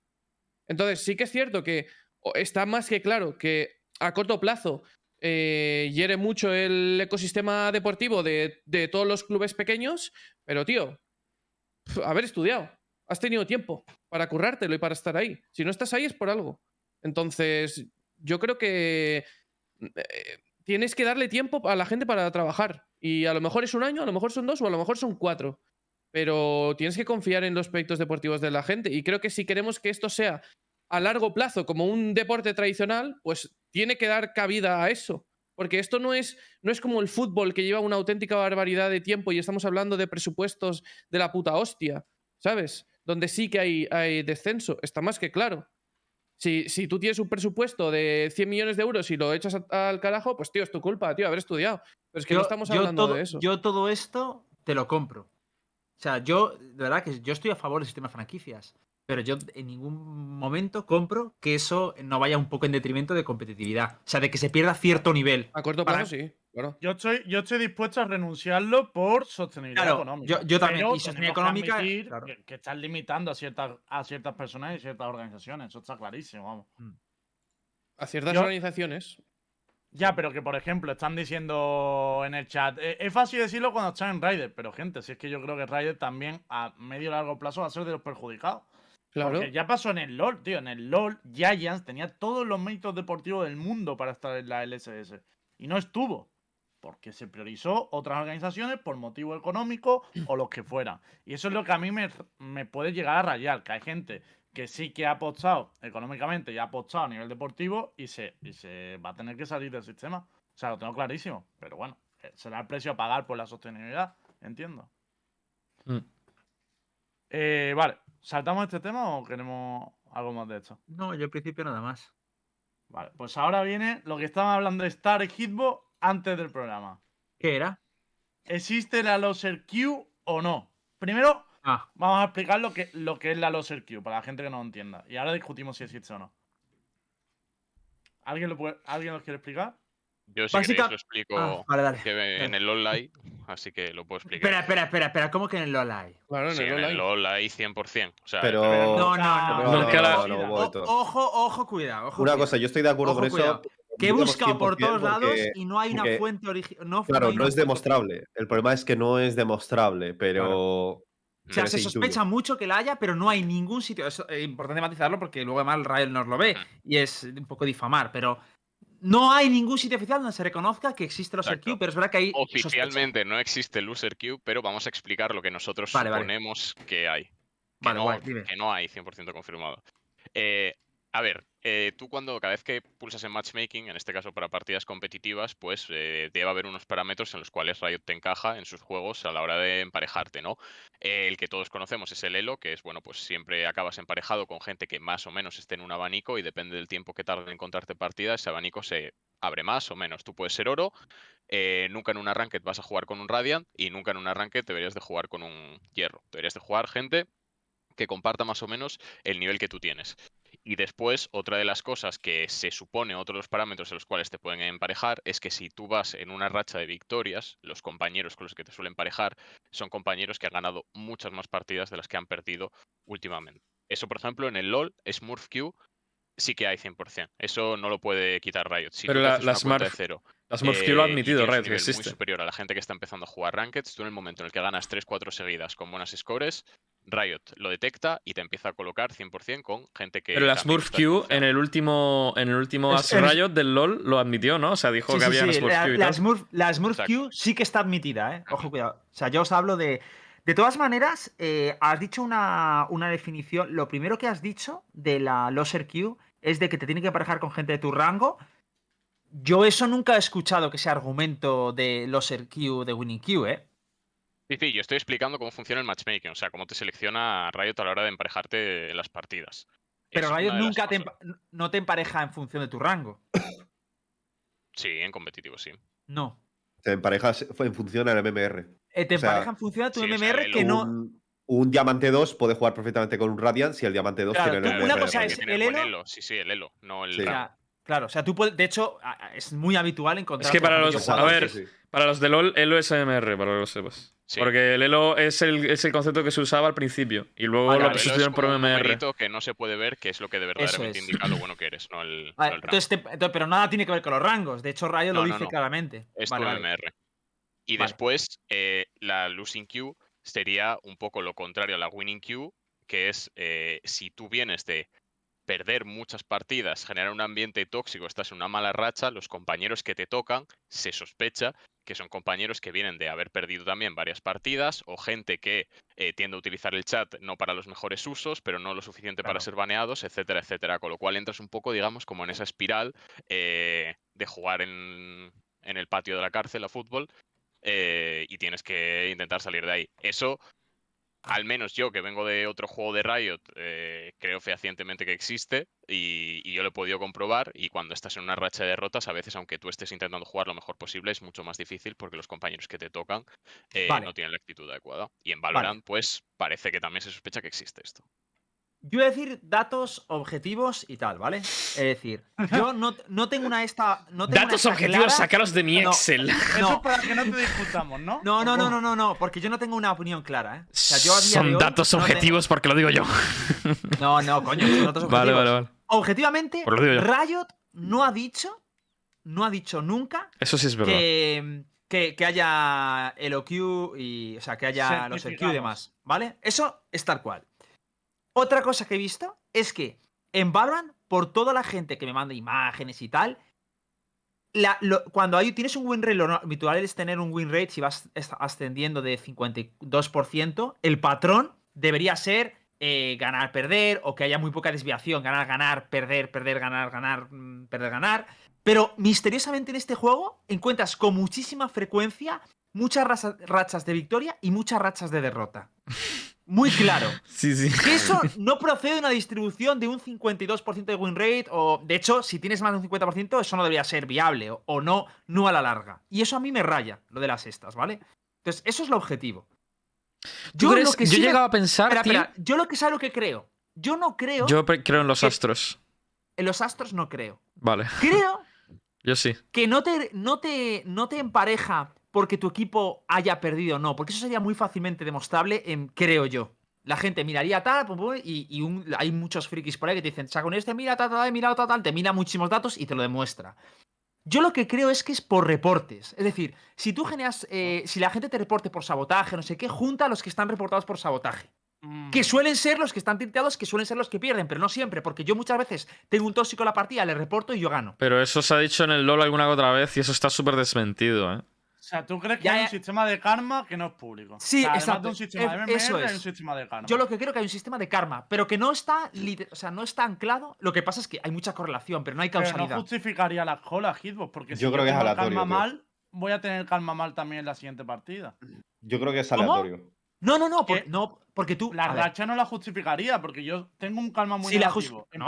Entonces, sí que es cierto que está más que claro que a corto plazo eh, hiere mucho el ecosistema deportivo de, de todos los clubes pequeños, pero tío, haber estudiado, has tenido tiempo para currártelo y para estar ahí. Si no estás ahí es por algo. Entonces, yo creo que eh, tienes que darle tiempo a la gente para trabajar. Y a lo mejor es un año, a lo mejor son dos o a lo mejor son cuatro. Pero tienes que confiar en los proyectos deportivos de la gente. Y creo que si queremos que esto sea a largo plazo como un deporte tradicional, pues tiene que dar cabida a eso. Porque esto no es, no es como el fútbol que lleva una auténtica barbaridad de tiempo y estamos hablando de presupuestos de la puta hostia, ¿sabes? Donde sí que hay, hay descenso, está más que claro. Si, si tú tienes un presupuesto de 100 millones de euros y lo echas a- al carajo, pues tío, es tu culpa, tío, haber estudiado. Pero es que no estamos hablando todo, de eso. Yo todo esto te lo compro. O sea, yo, de verdad que yo estoy a favor del sistema de franquicias. Pero yo en ningún momento compro que eso no vaya un poco en detrimento de competitividad. O sea, de que se pierda cierto nivel. A corto Para- plazo, sí, claro. Yo estoy, yo estoy dispuesto a renunciarlo por sostenibilidad Claro, económica. yo- yo también, Pero y sostenibilidad que económica, admitir claro. que, que están limitando a ciertas, a ciertas personas y ciertas organizaciones. Eso está clarísimo, vamos. A ciertas Yo- organizaciones. Ya, pero que por ejemplo están diciendo en el chat. eh, es fácil decirlo cuando están en Raider, pero gente, si es que yo creo que Raider también a medio y largo plazo va a ser de los perjudicados. Claro. Porque ya pasó en el LOL, tío. En el LOL, Giants tenía todos los méritos deportivos del mundo para estar en la LSS. Y no estuvo. porque se priorizó otras organizaciones por motivo económico o lo que fuera. Y eso es lo que a mí me, me puede llegar a rayar, que hay gente que sí que ha apostado económicamente y ha apostado a nivel deportivo y se, y se va a tener que salir del sistema. O sea, lo tengo clarísimo. Pero bueno, eh, será el precio a pagar por la sostenibilidad, entiendo. Mm. Eh, vale, ¿saltamos este tema o queremos algo más de esto? No, yo al principio nada más. Vale, pues ahora viene lo que estaban hablando de Star Hitbox antes del programa. ¿Qué era? ¿Existe la Loser Q o no? Primero, Ah, vamos a explicar lo que, lo que es la Loser Q para la gente que no lo entienda. Y ahora discutimos si existe o no. ¿Alguien lo, puede, ¿alguien lo quiere explicar? Yo si Básica- queréis lo explico ah, vale, dale. que en el hay, así que lo puedo explicar. Espera, espera, espera, espera. ¿Cómo que en el hay? Claro, en Sí, el en el hay 100%. O sea, Pero- No, no, no, no, ojo, ojo, cuidado. ojo, Una cuidado. cosa, yo estoy de acuerdo Ojo, con cuidado. eso. Que he buscado por 100% todos lados porque- y no hay una porque- fuente original. No, Claro, no es demostrable. El problema es que no es demostrable, pero. O sea, se sospecha mucho que la haya, pero no hay ningún sitio. Es importante matizarlo porque luego además Rael nos lo ve y es un poco difamar, pero no hay ningún sitio oficial donde se reconozca que existe los Exacto. RQ, pero es verdad que hay sospecha. Oficialmente no existe el queue, pero vamos a explicar lo que nosotros Vale, vale. suponemos que hay. Que, Vale, no, guay, que no hay 100% confirmado. Eh, a ver, eh, tú cuando cada vez que pulsas en matchmaking, en este caso para partidas competitivas, pues eh, debe haber unos parámetros en los cuales Riot te encaja en sus juegos a la hora de emparejarte, ¿no? Eh, el que todos conocemos es el Elo, que es, bueno, pues siempre acabas emparejado con gente que más o menos esté en un abanico y depende del tiempo que tarde en encontrarte partida, ese abanico se abre más o menos. Tú puedes ser oro, nunca en una ranked vas a jugar con un Radiant y nunca en una ranked deberías de jugar con un Hierro. Deberías de jugar gente que comparta más o menos el nivel que tú tienes. Y después, otra de las cosas que se supone, otro de los parámetros en los cuales te pueden emparejar, es que si tú vas en una racha de victorias, los compañeros con los que te suelen emparejar son compañeros que han ganado muchas más partidas de las que han perdido últimamente. Eso, por ejemplo, en el LoL, Smurf Q, sí que hay 100%. Eso no lo puede quitar Riot. Si Pero la- la Smurf- cero La Smurf Q lo ha eh, admitido, Red, que muy superior a la gente que está empezando a jugar Rankeds, tú en el momento en el que ganas 3-4 seguidas con buenas scores, Riot lo detecta y te empieza a colocar 100% con gente que. Pero la Smurf Q en el último, en el último Es- es- Riot del LoL lo admitió, ¿no? O sea, dijo Sí, que sí, había una sí, Smurf la, Q y la tal. Smurf, la Smurf. Q sí que está admitida, ¿eh? Ojo, cuidado. O sea, yo os hablo de. De todas maneras, eh, has dicho una, una definición. Lo primero que has dicho de la Loser Q es de que te tiene que emparejar con gente de tu rango. Yo eso nunca he escuchado que sea argumento de Loser Q de Winning Q, ¿eh? Sí, sí, yo estoy explicando cómo funciona el matchmaking, o sea, cómo te selecciona Riot a la hora de emparejarte en las partidas. Pero Es Riot nunca te, no te empareja en función de tu rango. Sí, en competitivo, sí. No. Te emparejas en función al MMR. Eh, te O sea, empareja en función de tu sí, MMR el que no. Un, un diamante 2 puede jugar perfectamente con un Radiant si el diamante 2 Claro, tiene el MMR. una cosa es el buen elo- Sí, sí, el elo, no el Sí. Claro, o sea, tú puedes. De hecho, es muy habitual encontrar. Es que para los- a ver, Sí, sí. Para los de LoL, Elo es MMR, para que lo sepas. Sí. Porque el Elo es el, es el concepto que se usaba al principio. Y luego Vale, lo el elo sustituyeron es por un MMR. numerito que no se puede ver, que es lo que de verdaderamente es. indica lo bueno que eres, no el, no Vale, el rango. entonces te- entonces, pero nada tiene que ver con los rangos. De hecho, Rayo lo No, no, dice no. claramente. Es Vale, tu vale. MMR. Y Vale. después, eh, la losing queue sería un poco lo contrario a la winning queue, que es eh, si tú vienes de perder muchas partidas, generar un ambiente tóxico, estás en una mala racha, los compañeros que te tocan se sospecha que son compañeros que vienen de haber perdido también varias partidas o gente que eh, tiende a utilizar el chat no para los mejores usos, pero no lo suficiente para ser baneados, etcétera, etcétera. Con lo cual entras un poco, digamos, como en esa espiral eh, de jugar en, en el patio de la cárcel a fútbol eh, y tienes que intentar salir de ahí. Eso, al menos yo que vengo de otro juego de Riot, eh, creo fehacientemente que existe y, y yo lo he podido comprobar y cuando estás en una racha de derrotas, a veces aunque tú estés intentando jugar lo mejor posible, es mucho más difícil porque los compañeros que te tocan eh, Vale. no tienen la actitud adecuada. Y en Valorant, pues parece que también se sospecha que existe esto. Yo voy a decir datos objetivos y tal, ¿vale? Es decir, yo no, no tengo una esta. No tengo una Datos esta objetivos, clara- sacaros de mi No. Excel. Eso es No, para que no te discutamos, ¿no? no, no, no, ¿O no, no, no, porque yo no tengo una opinión clara, ¿eh? O sea, yo a día de Son hoy datos no tengo- objetivos porque lo digo yo. No, no, coño, son datos objetivos. Vale, vale, vale. Objetivamente, Pues. Riot no ha dicho, no ha dicho nunca Eso sí es verdad. que, que, que haya el OQ y. O sea, que haya los EQ y demás. ¿Vale? Eso es tal cual. Otra cosa que he visto es que en Valorant, por toda la gente que me manda imágenes y tal, cuando tienes un win rate, lo habitual es tener un win rate si vas ascendiendo de 52%, el patrón debería ser eh, ganar, perder, o que haya muy poca desviación, ganar, ganar, perder, perder, ganar, ganar, mm, perder, ganar. Pero misteriosamente en este juego encuentras con muchísima frecuencia muchas rachas de victoria y muchas rachas de derrota. Muy claro. Sí, sí. Que eso no procede de una distribución de un 52% de win rate, o de hecho, si tienes más de un 50%, eso no debería ser viable, o, o no, no a la larga. Y eso a mí me raya, lo de las estas, ¿vale? Entonces, eso es el objetivo. ¿Tú crees- lo que yo sí me- llegado a pensar, Espera, tío. yo lo que sé lo que creo. Yo no creo. Yo creo en los que- astros. En los astros no creo. Vale, Creo yo sí. que no te, no te, no te empareja porque tu equipo haya perdido o no, porque eso sería muy fácilmente demostrable, en, creo yo. La gente miraría tal, pum, pum, y, y un- hay muchos frikis por ahí que te dicen, con este mira tal, tal, mira tal, tal, te mira muchísimos datos y te lo demuestra. Yo lo que creo es que es por reportes. Es decir, si tú generas, eh, si la gente te reporte por sabotaje, no sé qué, junta a los que están reportados por sabotaje. Mm. Que suelen ser los que están tilteados, que suelen ser los que pierden, pero no siempre, porque yo muchas veces tengo un tóxico en la partida, le reporto y yo gano. Pero eso se ha dicho en el LoL alguna otra vez y eso está súper desmentido, ¿eh? O sea, ¿tú crees que Ya, hay un sistema de karma que no es público? Sí, O sea, además exacto. de un sistema de MMR, eso hay es. un sistema de karma. Yo lo que creo que hay un sistema de karma, pero que no está, o sea, no está anclado. Lo que pasa es que hay mucha correlación, pero no hay Pero no causalidad. justificaría las colas, Hitbox, porque si Yo creo que es tengo el aleatorio, karma mal, voy a tener karma mal también en la siguiente partida. Yo creo que es ¿Cómo? aleatorio. No, no, no, por- no, porque tú. La racha no la justificaría, porque yo tengo un karma muy sí la No,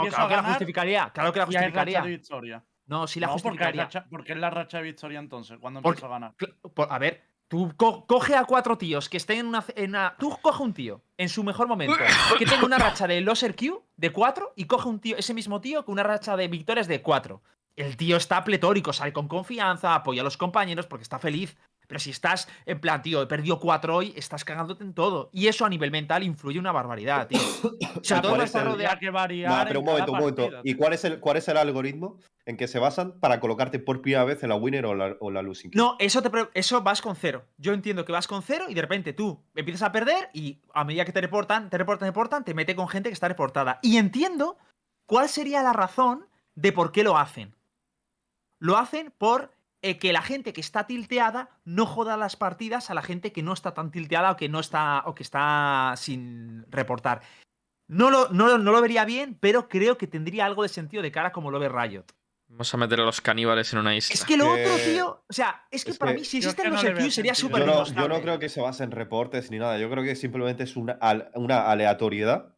claro a que la justificaría. Claro que la y hay racha justificaría. de victoria. No, sí la no, porque, justificaría. racha, porque es la racha de victoria entonces, cuando Porque- empiezo a ganar. Por- A ver, tú co- coge a cuatro tíos que estén en una, en una- Tú coge un tío en su mejor momento que tenga una racha de loser Q de cuatro y coge un tío, ese mismo tío con una racha de victorias de cuatro. El tío está pletórico, sale con confianza, apoya a los compañeros porque está feliz. Pero si estás en plan, tío, he perdido cuatro hoy, estás cagándote en todo. Y eso a nivel mental influye una barbaridad, tío. O sea, todo ¿cuál no es está el- rodeado. Tendría que variar. No, pero un momento, un momento. partida, ¿Y cuál es, el, cuál es el algoritmo en que se basan para colocarte por primera vez en la winner o la, o la losing? No, eso, te, eso vas con cero. Yo entiendo que vas con cero y de repente tú empiezas a perder y a medida que te reportan, te reportan, te reportan, te mete con gente que está reportada. Y entiendo cuál sería la razón de por qué lo hacen. Lo hacen por eh, que la gente que está tilteada no joda las partidas a la gente que no está tan tilteada o que no está o que está sin reportar. No lo, no, lo- no lo vería bien, pero creo que tendría algo de sentido de cara como lo ve Riot. Vamos a meter a los caníbales en una isla. Es que lo otro, que- tío. O sea, es que es para que- mí, si existen los no sería súper Yo no, yo no creo que se base en reportes ni nada. Yo creo que simplemente es una, una aleatoriedad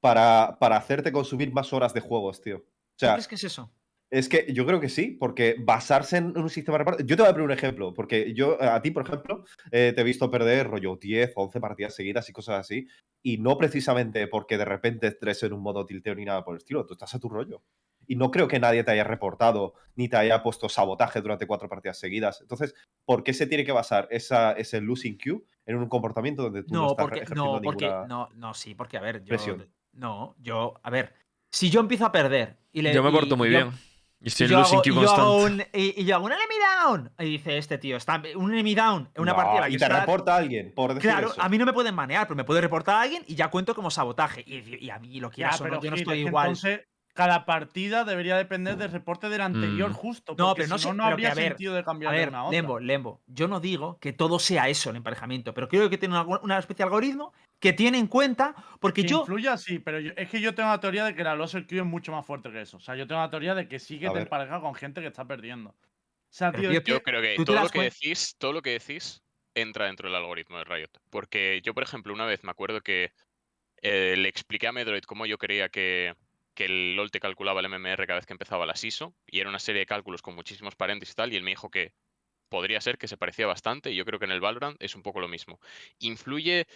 para, para hacerte consumir más horas de juegos, tío. O ¿Tú sea, crees que es eso? Es que yo creo que sí, porque basarse en un sistema de reportes. Yo te voy a poner un ejemplo, porque yo, a ti, por ejemplo, eh, te he visto perder rollo 10 o 11 partidas seguidas y cosas así, y no precisamente porque de repente estés en un modo tilteo ni nada por el estilo, tú estás a tu rollo. Y no creo que nadie te haya reportado ni te haya puesto sabotaje durante cuatro partidas seguidas. Entonces, ¿por qué se tiene que basar esa, ese losing queue en un comportamiento donde tú no, No, estás porque, ejerciendo no, porque, ninguna... no, no, sí, porque, a ver, yo. presión. No, yo, a ver. Si yo empiezo a perder y le. Yo me y- porto muy yo- bien. Y estoy Y yo, losing hago, y yo hago un, y, y yo hago un enemy down. Y dice este tío, está un enemy down en una No, partida. y que te está- reporta alguien por decir Claro, eso. a mí no me pueden manear, pero me puede reportar a alguien y ya cuento como sabotaje. Y, y a mí lo Ya, quieras o no, pero yo no estoy es que igual. Entonces, cada partida debería depender del reporte del anterior, Mm. justo. No, pero no si no, no pero habría que, a ver, sentido de cambiar A de ver, una a otra. Lembo, Lembo, yo no digo que todo sea eso el emparejamiento, pero creo que tiene una, una especie de algoritmo que tiene en cuenta, porque Que yo. influya, sí, pero yo- es que yo tengo la teoría de que la loser queue es mucho más fuerte que eso. O sea, yo tengo la teoría de que A te ver. empareja con gente que está perdiendo. O sea, tío, que- Yo creo que ¿Tú te todo lo que decís, todo lo que decís entra dentro del algoritmo de Riot. Porque yo, por ejemplo, una vez me acuerdo que eh, le expliqué a Medroid cómo yo creía que, que el LOL te calculaba el MMR cada vez que empezaba la SISO, y era una serie de cálculos con muchísimos paréntesis y tal, y él me dijo que podría ser que se parecía bastante, y yo creo que en el Valorant es un poco lo mismo. Influye,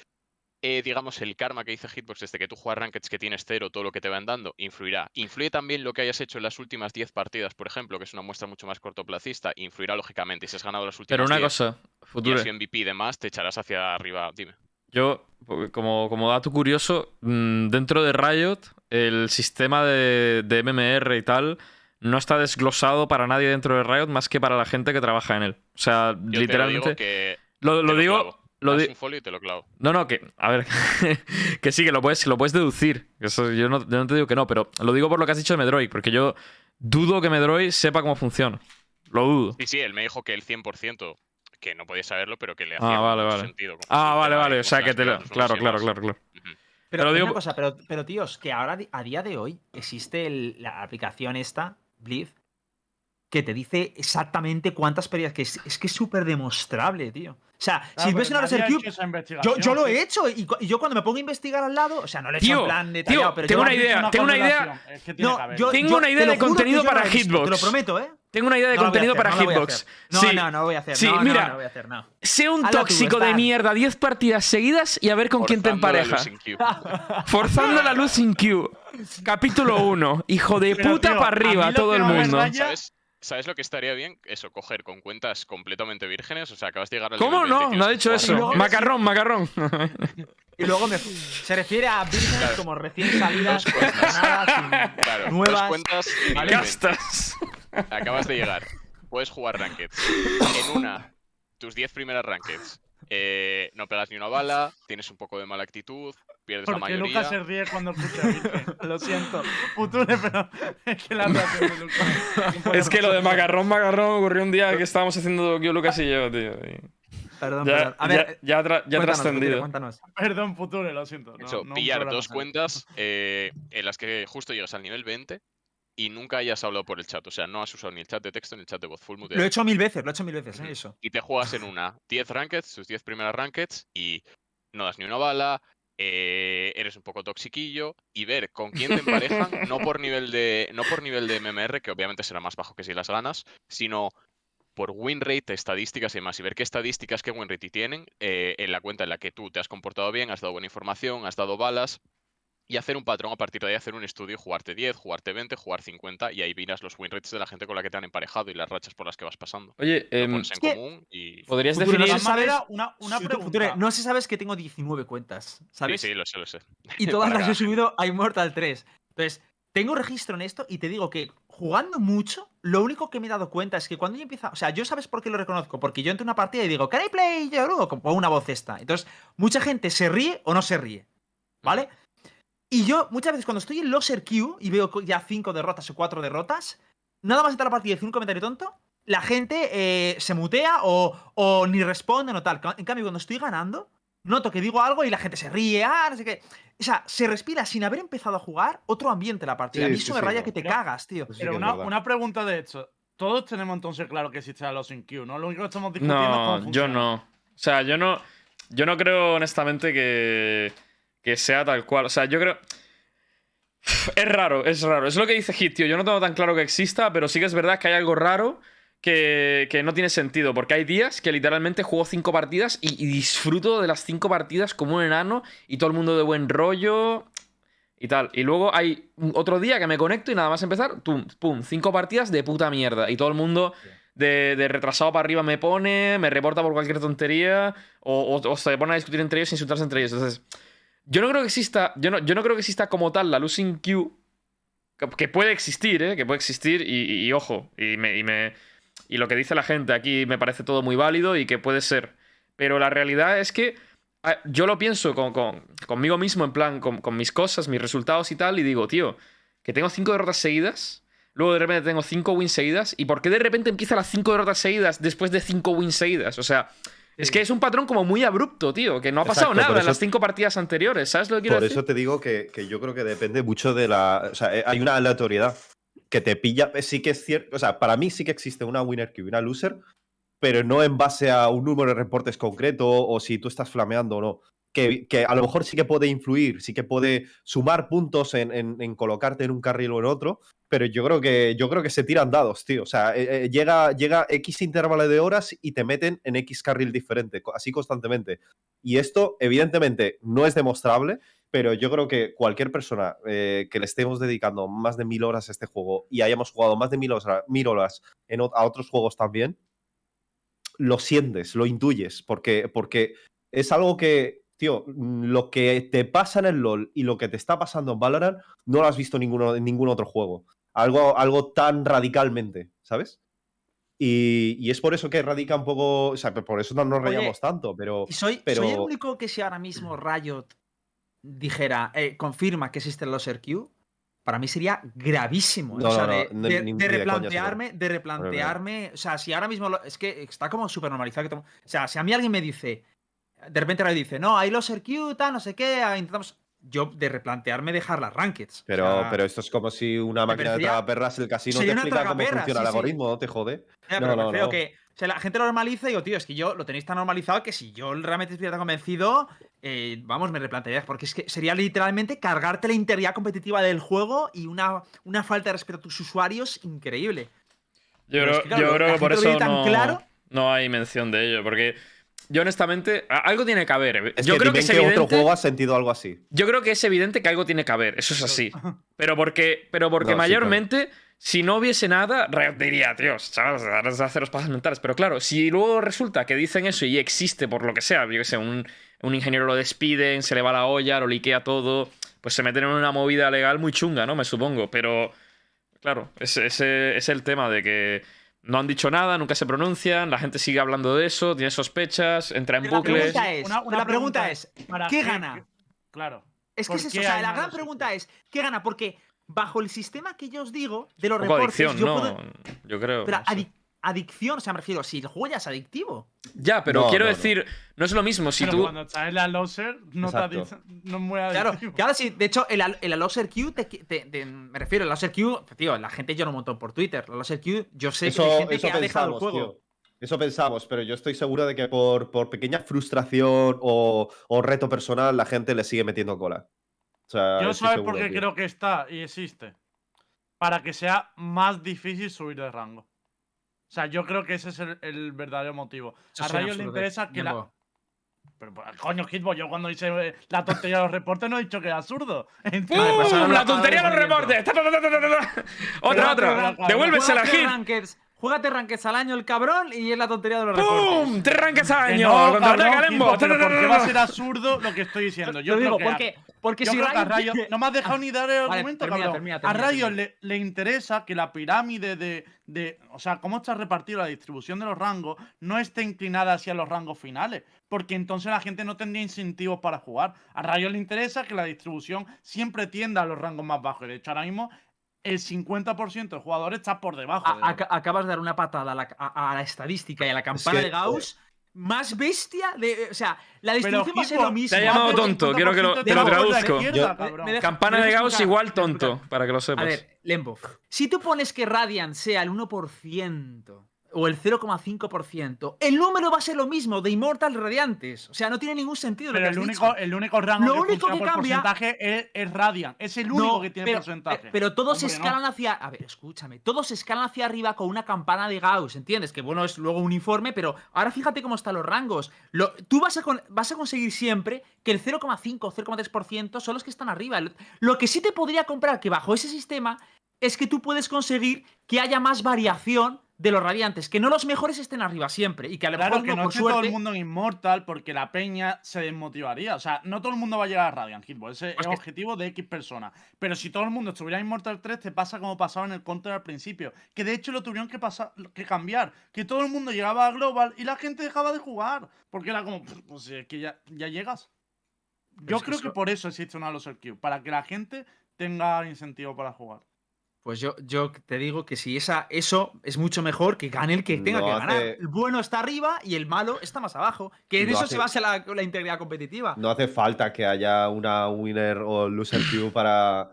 eh, digamos, el karma que dice Hitbox desde que tú juegas rankeds que tienes cero, todo lo que te van dando, influirá. Influye también lo que hayas hecho en las últimas 10 partidas, por ejemplo, que es una muestra mucho más cortoplacista, influirá lógicamente. Si has ganado las últimas Pero una 10 cosa, y has sido MVP y demás, te echarás hacia arriba. Dime. Yo, como, como dato curioso, mm, dentro de Riot, el sistema de, de MMR y tal no está desglosado para nadie dentro de Riot más que para la gente que trabaja en él. O sea, Yo literalmente. te lo digo que lo, te lo digo. Lo Haz di- un folio y te lo clavo. No, no, que. A ver. que sí, que lo puedes, lo puedes deducir. Eso, yo, no, yo no te digo que no, pero lo digo por lo que has dicho de Medroid, porque yo dudo que Medroid sepa cómo funciona. Lo dudo. Sí, sí, él me dijo que el 100%, que no podía saberlo, pero que le Ah, hacía vale, mucho vale. sentido. Ah, el vale, vale. de O sea que te lo. Claro, claro, claro, claro. Pero, Pero digo- una cosa, pero, pero tíos, que ahora a día de hoy existe el- la aplicación esta, Blitz, que te dice exactamente cuántas pérdidas. Que es, es que es súper demostrable, tío. O sea, Claro, si ves una Razer Cube, yo, lo he hecho y, yo cuando me pongo a investigar al lado, o sea, no lo he hecho Tío, en plan detallado, tío, pero tengo yo, una idea, tengo una idea- correlación, es que tiene no, que yo- Tengo yo una idea te de contenido para visto, Te lo Hitbox. prometo, ¿eh? Tengo una idea de No contenido hacer, para no Hitbox. No, sí, no, no lo voy a hacer. Sí, no, no, mira. no voy a hacer, no. sé un Hazla tú, tóxico de mierda 10 partidas seguidas y a ver con quién te la empareja. Forzando la luz sin Q. Capítulo 1. Hijo de Pero, puta tío, para arriba, todo el me mundo. raya- ¿Sabes? ¿Sabes lo que estaría bien? Eso, coger con cuentas completamente vírgenes. O sea, acabas de llegar al ¿Cómo no? 20, No ha dicho eso. luego- Macarrón, macarrón. Y luego me, se refiere a Claro. como recién salidas, Dos cuentas. estrenadas, sin- Claro, dos nuevas. cuentas nivel 20. Castas. Acabas de llegar. Puedes jugar rankeds. En una, tus 10 primeras rankeds. eh, no pegas ni una bala, tienes un poco de mala actitud, pierdes la Porque mayoría. Lucas se ríe cuando escucha. Lo siento. Future, pero es que la de Lucas. Es que lo de macarrón, macarrón ocurrió un día que estábamos haciendo yo, Lucas y yo, tío. y Perdón, Ya, perdón. A ya, ver, ya, tra- ya cuéntanos, trascendido. Cuéntanos. Perdón, Future, lo siento. no- Eso, no un pillar dos cuentas eh, en las que justo llegas al nivel 20 y nunca hayas hablado por el chat. O sea, no has usado ni el chat de texto ni el chat de voz full. Lo he hecho mil veces, lo he hecho mil veces, ¿eh? eso. y te juegas en una 10 rankeds, tus 10 primeras rankeds, y no das ni una bala, eh, eres un poco toxiquillo, y ver con quién te emparejan, no por nivel de. No por nivel de MMR, que obviamente será más bajo que si las ganas, sino por win rate, estadísticas y demás, y ver qué estadísticas, qué win rate tienen eh, en la cuenta en la que tú te has comportado bien, has dado buena información, has dado balas. Y hacer un patrón a partir de ahí, hacer un estudio, jugarte 10, jugarte 20, jugar 50, y ahí miras los win rates de la gente con la que te han emparejado y las rachas por las que vas pasando. Oye, Lo pones en es que- común y. ¿podrías Futuro, De definir. no todas sabes- maneras, una, una Future- pregunta. Future, no sé si sabes que tengo 19 cuentas, Sí, ¿sabes? sí, lo sé, lo sé. Y todas las he subido a Immortal 3. Entonces, tengo registro en esto y te digo que jugando mucho, lo único que me he dado cuenta es que cuando yo empiezo. O sea, yo sabes por qué lo reconozco. Porque yo entro en una partida y digo, ¿Can I play Yoru? Como una voz esta. Entonces, mucha gente se ríe o no se ríe. ¿Vale? Y yo, muchas veces, cuando estoy en Loser Queue y veo ya cinco derrotas o cuatro derrotas, nada más entrar a la partida y decir un comentario tonto, la gente eh, se mutea o, o ni responde o tal. En cambio, cuando estoy ganando, noto que digo algo y la gente se ríe, ah, no sé qué. O sea, se respira sin haber empezado a jugar otro ambiente la partida. Sí, a mí sí, eso me raya no. que te Pero- cagas, tío. Pero una, una pregunta de hecho. Todos tenemos entonces claro que existe la Losing Q, ¿no? Lo único que estamos discutiendo es cómo No, yo no. O sea, yo no. Yo no creo, honestamente, que, que sea tal cual. O sea, yo creo. Es raro, es raro. Es lo que dice Hit, tío. Yo no tengo tan claro que exista, pero sí que es verdad que hay algo raro que, que no tiene sentido. Porque hay días que literalmente juego cinco partidas y, y disfruto de las cinco partidas como un enano y todo el mundo de buen rollo y tal. Y luego hay otro día que me conecto y nada más empezar, pum, pum, cinco partidas de puta mierda. Y todo el mundo de, de retrasado para arriba me pone, me reporta por cualquier tontería, o, o- o se ponen a discutir entre ellos e insultarse entre ellos. Entonces, yo no creo que exista, yo no, yo no creo que exista como tal la losing queue, que, puede existir, ¿eh? Que puede existir, y, ojo, y me, y me- y lo que dice la gente aquí me parece todo muy válido y que puede ser. Pero la realidad es que yo lo pienso con, con- conmigo mismo, en plan, con, mis cosas, mis resultados y tal, y digo, tío, que tengo cinco derrotas seguidas, luego de repente tengo cinco wins seguidas, ¿y por qué de repente empiezan las cinco derrotas seguidas después de cinco wins seguidas? O sea, es que es un patrón como muy abrupto, tío, que no ha pasado Exacto, por nada en eso- las cinco partidas anteriores, ¿sabes lo que quiero Por decir? eso te digo que, que yo creo que depende mucho de la. O sea, eh, hay una aleatoriedad que te pilla. eh, Sí que es cierto. O sea, para mí sí que existe una winner queue y una loser, pero no en base a un número de reportes concreto o si tú estás flameando o no. Que, que a lo mejor sí que puede influir, sí que puede sumar puntos en, en- colocarte en un carril o en otro, pero yo creo que, yo creo que se tiran dados, tío. O sea, eh, eh, llega, llega X intervalo de horas y te meten en X carril diferente, así constantemente. Y esto, evidentemente, no es demostrable, pero yo creo que cualquier persona eh, que le estemos dedicando más de mil horas a este juego y hayamos jugado más de mil horas, mil horas en, a otros juegos también, lo sientes, lo intuyes, porque, porque es algo que, tío, mm, lo que te pasa en el LOL y lo que te está pasando en Valorant no lo has visto en, ninguno, en ningún otro juego. Algo, algo tan radicalmente, ¿sabes? Y, y es por eso que radica un poco, o sea, por eso no nos rayamos tanto, pero... Y soy, pero- soy el único que si ahora mismo Riot dijera, eh, confirma que existe el Loser Q, para mí sería gravísimo. No, o sea, no, no, de, replantearme, de replantearme. O sea, si ahora mismo. lo- es que está como súper normalizado. que O sea, si a mí alguien me dice. De repente ahora dice, no, hay los Q, tal, no sé qué, ah, intentamos. Yo, de replantearme, dejar las rankeds. Pero, O sea, pero esto es como si una máquina de parecería- tragaperras el casino te explica cómo funciona el sí. algoritmo, no te jode. Ya, No, pero no, me refiero no. que o sea, la gente lo normaliza y digo, tío, es que yo lo tenéis tan normalizado que si yo realmente estuviera tan convencido, eh, vamos, me replantearía. Porque es que sería literalmente cargarte la integridad competitiva del juego y una, una falta de respeto a tus usuarios increíble. Yo Pero creo, es que, claro, yo creo que por eso tan no, claro. no hay mención de ello. Porque yo, honestamente, algo tiene que haber. Es yo que creo que es evidente. otro juego has sentido algo así. Yo creo que es evidente que algo tiene que haber, eso es así. Pero porque, pero porque No, sí, mayormente, si no hubiese nada, diría, Dios, chavales, hacer los pasos mentales. Pero claro, si luego resulta que dicen eso y existe por lo que sea, yo que sé, un, un ingeniero lo despiden, se le va la olla, lo liquea todo, pues se meten en una movida legal muy chunga, ¿no? Me supongo. Pero, claro, ese, ese es el tema de que no han dicho nada, nunca se pronuncian, la gente sigue hablando de eso, tiene sospechas, entra en bucles. pregunta es, Una- pero una la pregunta pregunta, es, ¿para ¿qué qué? gana? Claro. Es que ¿Por es eso, o sea, la gran pregunta es, ¿qué gana? Porque bajo el sistema que yo os digo de los Un poco reportes, adicción, yo ¿no? puedo- Yo creo. Pero no sé. Adic- adicción, o sea, me refiero, si el juego ya es adictivo. Ya, pero No, quiero no, decir, no. es lo mismo si Pero tú. cuando traes la loser, no, te Exacto. adic- no es muy Claro, adictivo. claro, sí. De hecho, el, el Alloser Q, te, te- te- me refiero, el Alloser Q, tío, la gente llora un montón por Twitter. El Alloser Q, yo sé que hay gente que ha dejado el juego. tío. Eso pensamos, pero yo estoy seguro de que por, por pequeña frustración o, o reto personal la gente le sigue metiendo cola. O sea, Yo sabes por qué creo que está y existe. Para que sea más difícil subir de rango. O sea, yo creo que ese es el, el verdadero motivo. Eso a Rayo le interesa que la. Pero, pues, coño, Hitbo, yo cuando hice eh, la tontería de los reportes no he dicho que era absurdo. ¡Pum! lo ¡La tontería de los reportes! Otra, otra. pero- Devuélvese la Juégate hit. rankeds, juégate rankeds al año el cabrón y es la tontería de los reportes. ¡Pum! ¡Tres ranques al Que año! no, ¡Contra cabrón! Hitbo, ¡Ta, pero ta, ta, ¿por qué va a ser absurdo lo que estoy diciendo? Yo creo digo, que porque, porque Yo si creo que a Riot- Rayo, no me has dejado ni dar el Vale, argumento, termina, cabrón. termina, a Rayo le, le interesa que la pirámide de, de- O sea, cómo está repartida la distribución de los rangos no esté inclinada hacia los rangos finales. Porque entonces la gente no tendría incentivos para jugar. A Rayo le interesa que la distribución siempre tienda a los rangos más bajos. De hecho, ahora mismo el 50% de jugadores está por debajo. A- acabas de dar una patada a la, a- a la estadística y a la campana que- de Gauss más bestia de. O sea, la Pero, distribución va a ser lo mismo. Te ha llamado tonto, quiero que lo- 50% te lo traduzco. Yo- Campana de Gauss explicar, igual tonto, para que lo sepas. A ver, Lembo. Si tú pones que Radiant sea el 1% o el 0,5%, el número va a ser lo mismo de Immortal Radiantes. O sea, no tiene ningún sentido lo Pero que el has único, dicho. el único rango Lo que único que por cambia- porcentaje es, es Radiant. Es el único No, que tiene pero, porcentaje. Pero todos no. escalan hacia. A ver, escúchame. Todos escalan hacia arriba con una campana de Gauss, ¿entiendes? Que bueno, es luego un informe, pero ahora fíjate cómo están los rangos. Lo- tú vas a, con- vas a conseguir siempre que el 0,5 o 0,3% son los que están arriba. Lo que sí te podría comprar que bajo ese sistema es que tú puedes conseguir que haya más variación de los radiantes, que no los mejores estén arriba siempre y que a lo Claro mejor que no, por todo suerte. el mundo en Immortal porque la peña se desmotivaría. O sea, no todo el mundo va a llegar a Radiant Hitbox. Ese es Pues el que- objetivo de X personas. Pero si todo el mundo estuviera en Immortal 3, te pasa como pasaba en el Counter al principio. Que de hecho lo tuvieron que, pasar, que cambiar. Que todo el mundo llegaba a Global y la gente dejaba de jugar. Porque era como, "Pff, pues es que ya, ya llegas. Yo es creo que eso- por eso existe una Loser Queue. Para que la gente tenga incentivo para jugar. Pues yo, yo te digo que si esa, eso es mucho mejor que gane el que tenga que hace- ganar. El bueno está arriba y el malo está más abajo. Que en No eso hace- se basa la, la integridad competitiva. No hace falta que haya una winner o loser queue para,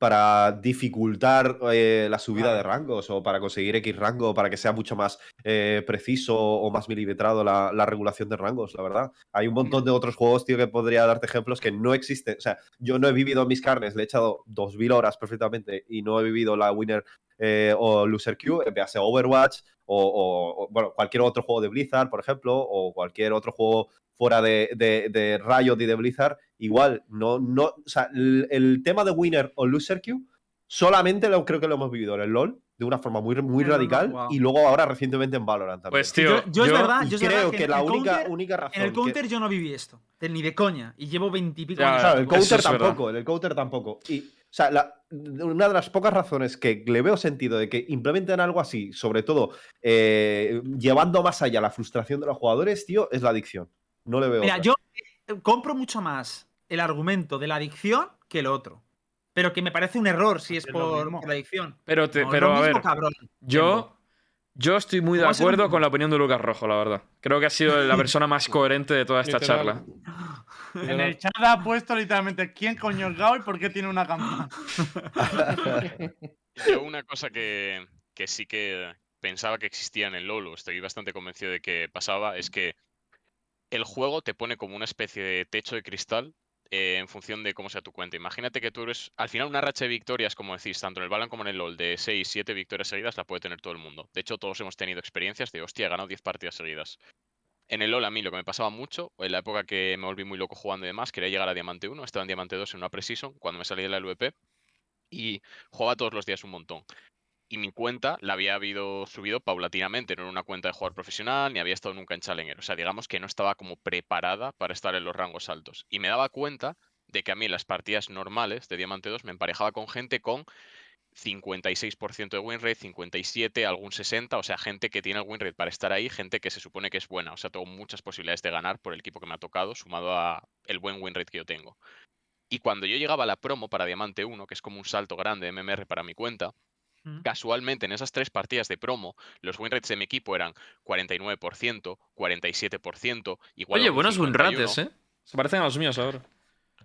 para dificultar eh, la subida de rangos o para conseguir X rango, para que sea mucho más eh, preciso o más milimetrado la, la regulación de rangos, la verdad. Hay un montón de otros juegos, tío, que podría darte ejemplos que no existen. O sea, yo no he vivido mis carnes, le he echado 2.000 horas perfectamente y no he vivido la winner eh, o loser queue, eh, véase Overwatch o, o- o, bueno, cualquier otro juego de Blizzard, por ejemplo, o cualquier otro juego fuera de, de, de Riot y de Blizzard, igual, no, no, o sea, el, el tema de winner o loser queue solamente lo, creo que lo hemos vivido en el LoL de una forma muy, muy no he radical y luego ahora recientemente en Valorant también. Pues, tío, yo, yo es verdad, yo creo verdad que, la el única, counter- única razón En el que- counter yo no viví esto. Ni de coña. Y llevo veintipico años. Claro, el counter verdad. tampoco, en el counter tampoco. Y, o sea, la- una de las pocas razones que le veo sentido de que implementen algo así, sobre todo eh, llevando más allá la frustración de los jugadores, tío, es la adicción. No le veo. Mira, otra. yo eh, compro mucho más el argumento de la adicción que el otro. pero que me parece un error si es Es por, la adicción. Pero, te- No, pero lo a mismo, ver, cabrón. yo, yo estoy muy de ¿Cómo va a ser acuerdo con la opinión de Lucas Rojo, la verdad. Creo que ha sido la persona más coherente de toda esta charla. En el chat ha puesto literalmente quién coño es Gao y por qué tiene una campana. Yo una cosa que, que sí que pensaba que existía en el LoL, o estoy bastante convencido de que pasaba, es que el juego te pone como una especie de techo de cristal eh, en función de cómo sea tu cuenta. Imagínate que tú eres, al final una racha de victorias, como decís, tanto en el Valorant como en el LoL, de 6, 7 victorias seguidas la puede tener todo el mundo. De hecho, todos hemos tenido experiencias de, hostia, he ganado 10 partidas seguidas. En el LoL a mí lo que me pasaba mucho, en la época que me volví muy loco jugando y demás, quería llegar a Diamante 1, estaba en Diamante 2 en una Precision, cuando me salí de la LVP, y jugaba todos los días un montón. Y mi cuenta la había habido subido paulatinamente, no era una cuenta de jugador profesional, ni había estado nunca en Challenger. O sea, digamos que no estaba como preparada para estar en los rangos altos. Y me daba cuenta de que a mí en las partidas normales de Diamante 2 me emparejaba con gente con 56% de win rate, 57, algún 60, o sea, gente que tiene el win rate para estar ahí, gente que se supone que es buena, o sea, tengo muchas posibilidades de ganar por el equipo que me ha tocado, sumado a el buen win rate que yo tengo. Y cuando yo llegaba a la promo para Diamante 1, que es como un salto grande de MMR para mi cuenta. Casualmente en esas tres partidas de promo, los win rates de mi equipo eran 49%, 47%, igual Oye, buenos win 51, rates, ¿eh? Se parecen a los míos ahora.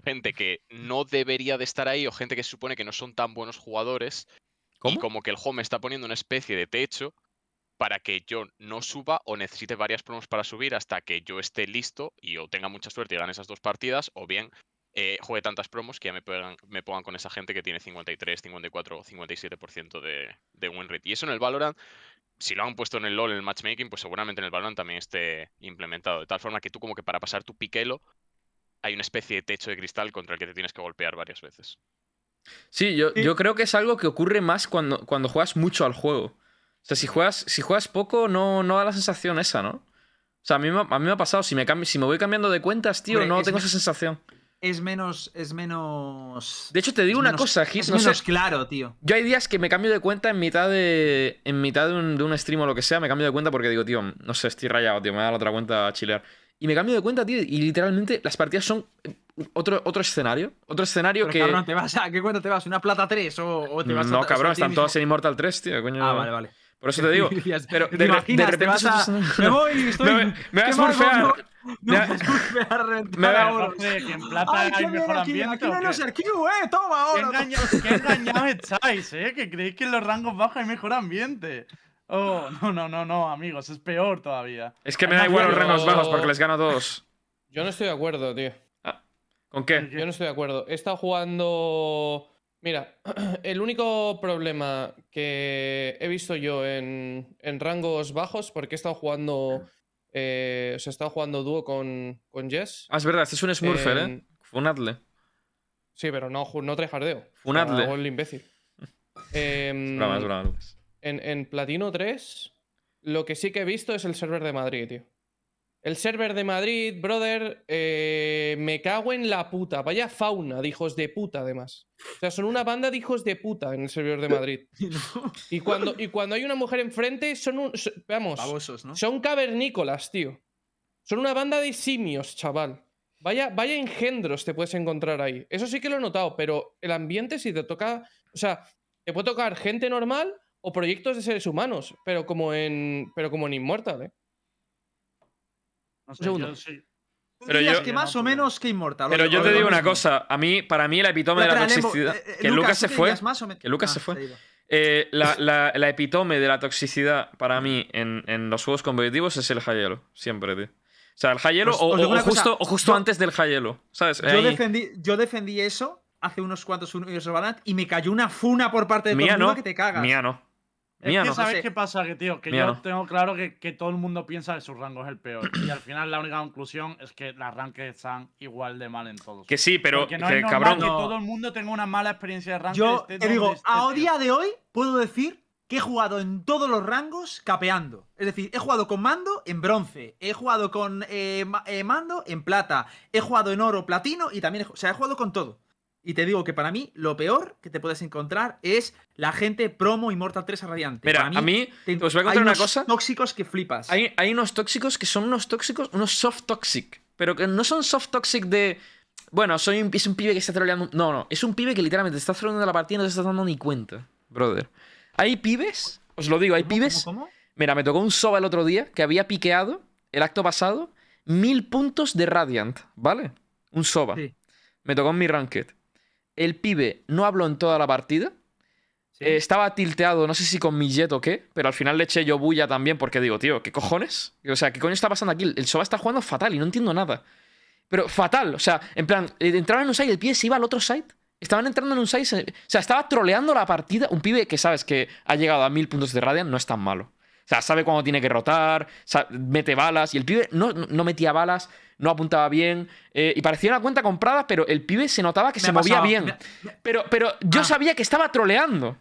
Gente que no debería de estar ahí o gente que se supone que no son tan buenos jugadores y ¿Cómo? como que el juego me está poniendo una especie de techo para que yo no suba o necesite varias promos para subir hasta que yo esté listo y o tenga mucha suerte y gane esas dos partidas, o bien eh, juegue tantas promos que ya me pongan, me pongan con esa gente que tiene 53, 54 o 57% de, de win rate. Y eso en el Valorant, si lo han puesto en el LoL, en el matchmaking, pues seguramente en el Valorant también esté implementado. De tal forma que tú como que para pasar tu piquelo hay una especie de techo de cristal contra el que te tienes que golpear varias veces. Sí, yo, Sí. yo creo que es algo que ocurre más cuando, cuando juegas mucho al juego. O sea, si juegas, si juegas poco, no, no da la sensación esa, ¿no? O sea, a mí, me- a mí me ha pasado, si me, cambio, si me voy cambiando de cuentas, tío, Hombre, no es tengo esa sensación. Es menos. Es menos. De hecho, te digo una menos- cosa, Hit, Es no sé- menos claro, tío. Yo hay días que me cambio de cuenta en mitad de. En mitad de un, de un stream o lo que sea, me cambio de cuenta porque digo, tío, no sé, estoy rayado, tío, me da la otra cuenta a chilear. Y me cambio de cuenta, tío, y literalmente las partidas son otro, otro escenario. Otro escenario Pero, que. cabrón, ¿te vas a qué cuenta te vas? ¿Una plata 3 o, o te vas a no, cabrón, a ti están todas en Immortal 3, tío, coño. Ah, vale, vale. Por eso te digo. Pero ¿te de, de imaginas? repente te vas a... Me voy, estoy... Me- me ¿qué vas a surfear. No, Me vas- vas a surfear, me que en plata Ay, hay qué mejor aquí, ambiente. aquí ¿o no hay qué? eh, toma ¿Qué, ahora. qué engañados estáis, eh? Que creéis que en los rangos bajos hay mejor ambiente. Oh, no, no, no, no, amigos, es peor todavía. Es que me da igual los rangos bajos porque les gano a todos. Yo no estoy de acuerdo, tío. ¿Con qué? Yo no estoy de acuerdo. He estado jugando. Mira, el único problema que he visto yo en, en rangos bajos, porque he estado jugando. Eh, o sea, he estado jugando dúo con, con Jess. Ah, es verdad, este es un Smurfer, ¿eh? en- Funadle. Sí, pero no, no tryhardeo. Funadle. Hago el imbécil. Em, Broma, es broma, en, en Platino 3, lo que sí que he visto es el server de Madrid, tío. El server de Madrid, brother, eh, me cago en la puta. Vaya fauna de hijos de puta, además. O sea, son una banda de hijos de puta en el server de Madrid. Y cuando, y cuando hay una mujer enfrente, son un. so- vamos, ¿no? son cavernícolas, tío. Son una banda de simios, chaval. Vaya, vaya engendros te puedes encontrar ahí. Eso sí que lo he notado, pero el ambiente si te toca. O sea, te puede tocar gente normal o proyectos de seres humanos, pero como en. Pero como en Immortal, ¿eh? No sé, segundo. yo sí. Tú Pero yo- que más o menos que Immortal. Pero yo te digo una cosa. A mí, para mí, el epitome de la toxicidad. eh, eh, Que Lucas se ¿tú fue. Que Lucas Ah, se fue. la, epitome de la toxicidad para mí en, en los juegos competitivos es el high elo. Siempre, tío. O sea, el high elo Pues, o, justo, o justo yo- antes del high elo. ¿Sabes? Yo Ahí- defendí, yo defendí eso hace unos cuantos Valorant y me cayó una funa por parte de todo el mundo que te cagas. Mía no. Es Mía que no. ¿sabes qué pasa? Que, tío, que Mía yo no. tengo claro que, que todo el mundo piensa que su rango es el peor. Y al final la única conclusión es que las ranked están igual de mal en todos. Que sí, pero Porque no que, es normal cabrón. que todo el mundo tenga una mala experiencia de ranked. Yo te digo, a tío. día de hoy puedo decir que he jugado en todos los rangos capeando. Es decir, he jugado con mando en bronce, he jugado con eh, eh, mando en plata, he jugado en oro, platino y también, he, o sea, he jugado con todo. Y te digo que para mí lo peor que te puedes encontrar es la gente promo Immortal 3 a Radiante. Mira, Para a mí, te- os voy a hay contar una unos cosa. tóxicos que flipas. Hay, hay unos tóxicos que son unos tóxicos, unos soft toxic. Pero que no son soft toxic de. Bueno, soy un, es un pibe que está troleando. No, no. Es un pibe que literalmente está troleando la partida y no se está dando ni cuenta, brother. Hay pibes, os lo digo, hay ¿Cómo, pibes. cómo, cómo? Mira, me tocó un Soba el otro día que había piqueado el acto pasado mil puntos de Radiant, ¿vale? Un Soba. Sí. Me tocó en mi ranked. El pibe no habló en toda la partida. Sí. Eh, estaba tilteado, no sé si con mi jet o qué, pero al final le eché yo bulla también porque digo, tío, ¿qué cojones? O sea, ¿qué coño está pasando aquí? El Soba está jugando fatal y no entiendo nada. Pero fatal, o sea, en plan, eh, entraba en un site y el pibe se iba al otro site. Estaban entrando en un site, se- o sea, estaba troleando la partida. Un pibe que sabes que ha llegado a mil puntos de Radiant no es tan malo. O sea, sabe cuándo tiene que rotar, mete balas. Y el pibe no, no metía balas, no apuntaba bien. eh, y parecía una cuenta comprada, pero el pibe se notaba que Me se movía bien. Pero, pero yo Ah. sabía que estaba troleando.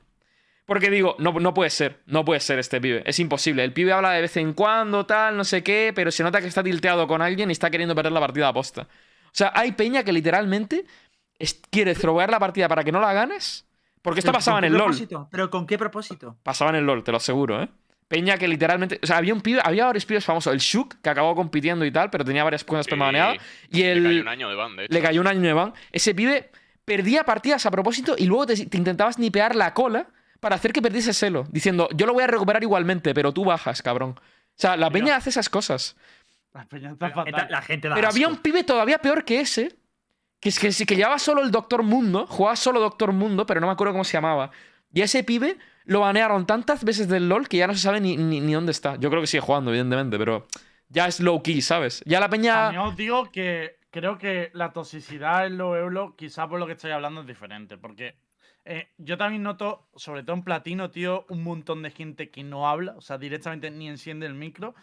Porque digo, no, no puede ser, no puede ser este pibe. Es imposible. El pibe habla de vez en cuando, tal, no sé qué, pero se nota que está tilteado con alguien y está queriendo perder la partida a posta. O sea, hay peña que literalmente quiere throwear la partida para que no la ganes. Porque esto ¿Pero pasaba en el LOL. ¿Pero con qué propósito? Pasaba en el LOL, te lo aseguro, ¿eh? Peña que literalmente. O sea, había un pibe, había varios pibes famosos. El Shuk, que acabó compitiendo y tal, pero tenía varias cuentas Sí, permaneadas. Y Le el. cayó un año de ban, de hecho. Le cayó un año de ban. Ese pibe perdía partidas a propósito y luego te, te intentabas nipear la cola para hacer que perdiese celo. Diciendo, yo lo voy a recuperar igualmente, pero tú bajas, cabrón. O sea, la peña hace esas cosas. La peña está Pero, fatal. La gente da Pero había un pibe todavía peor que ese. Que es que, que llevaba solo el Doctor Mundo. Jugaba solo Doctor Mundo, pero no me acuerdo cómo se llamaba. Y ese pibe lo banearon tantas veces del LOL que ya no se sabe ni, ni, dónde está. Yo creo que sigue jugando, evidentemente, pero ya es low key, ¿sabes? Ya la peña. También os digo que creo que la toxicidad en los euros, quizá por lo que estoy hablando, es diferente. Porque eh, yo también noto, sobre todo en platino, tío, un montón de gente que no habla, o sea, directamente ni enciende el micro,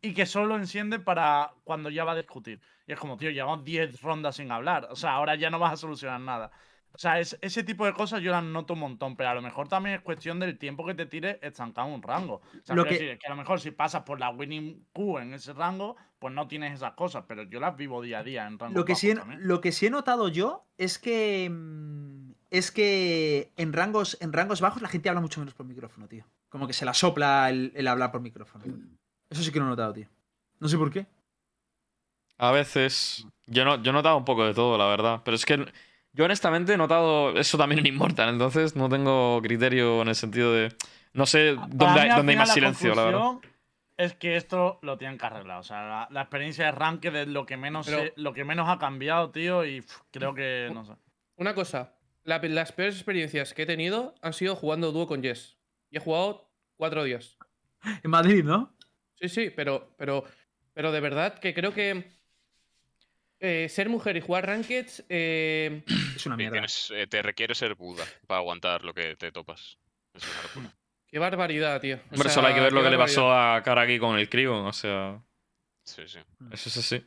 y que solo enciende para cuando ya va a discutir. Y es como, tío, llevamos 10 rondas sin hablar, o sea, ahora ya no vas a solucionar nada. O sea, es- ese tipo de cosas yo las noto un montón, pero a lo mejor también es cuestión del tiempo que te tire estancado en un rango. O sea, Lo quiero que- decir, que a lo mejor si pasas por la winning Q en ese rango, pues no tienes esas cosas, pero yo las vivo día a día en rango Lo que, sí he, lo que sí he notado yo es que. mm, Es que en rangos, en rangos bajos la gente habla mucho menos por micrófono, tío. Como que se la sopla el, el hablar por micrófono. Eso sí que lo he notado, tío. No sé por qué. A veces. Yo, no, yo he notado un poco de todo, la verdad. Pero es que yo honestamente he notado eso también en Immortal. Entonces no tengo criterio en el sentido de. No sé dónde, hay, dónde hay más silencio, la verdad. Es que esto lo tienen que arreglar. O sea, la, la experiencia de ranked es lo que menos Pero- se- lo que menos ha cambiado, tío, y pff, creo que no sé. Una cosa, la- las peores experiencias que he tenido han sido jugando dúo con Jess. Y he jugado cuatro días. En Madrid, ¿no? Sí, sí, pero, pero, pero de verdad que creo que eh, ser mujer y jugar rankeds eh, Es una mierda. tienes- eh, te requiere ser Buda para aguantar lo que te topas. Es una locura. qué barbaridad, tío. O Hombre, sea, solo hay que ver lo que le pasó a Karaki con el Krigon. O sea, Sí, sí. eso es así.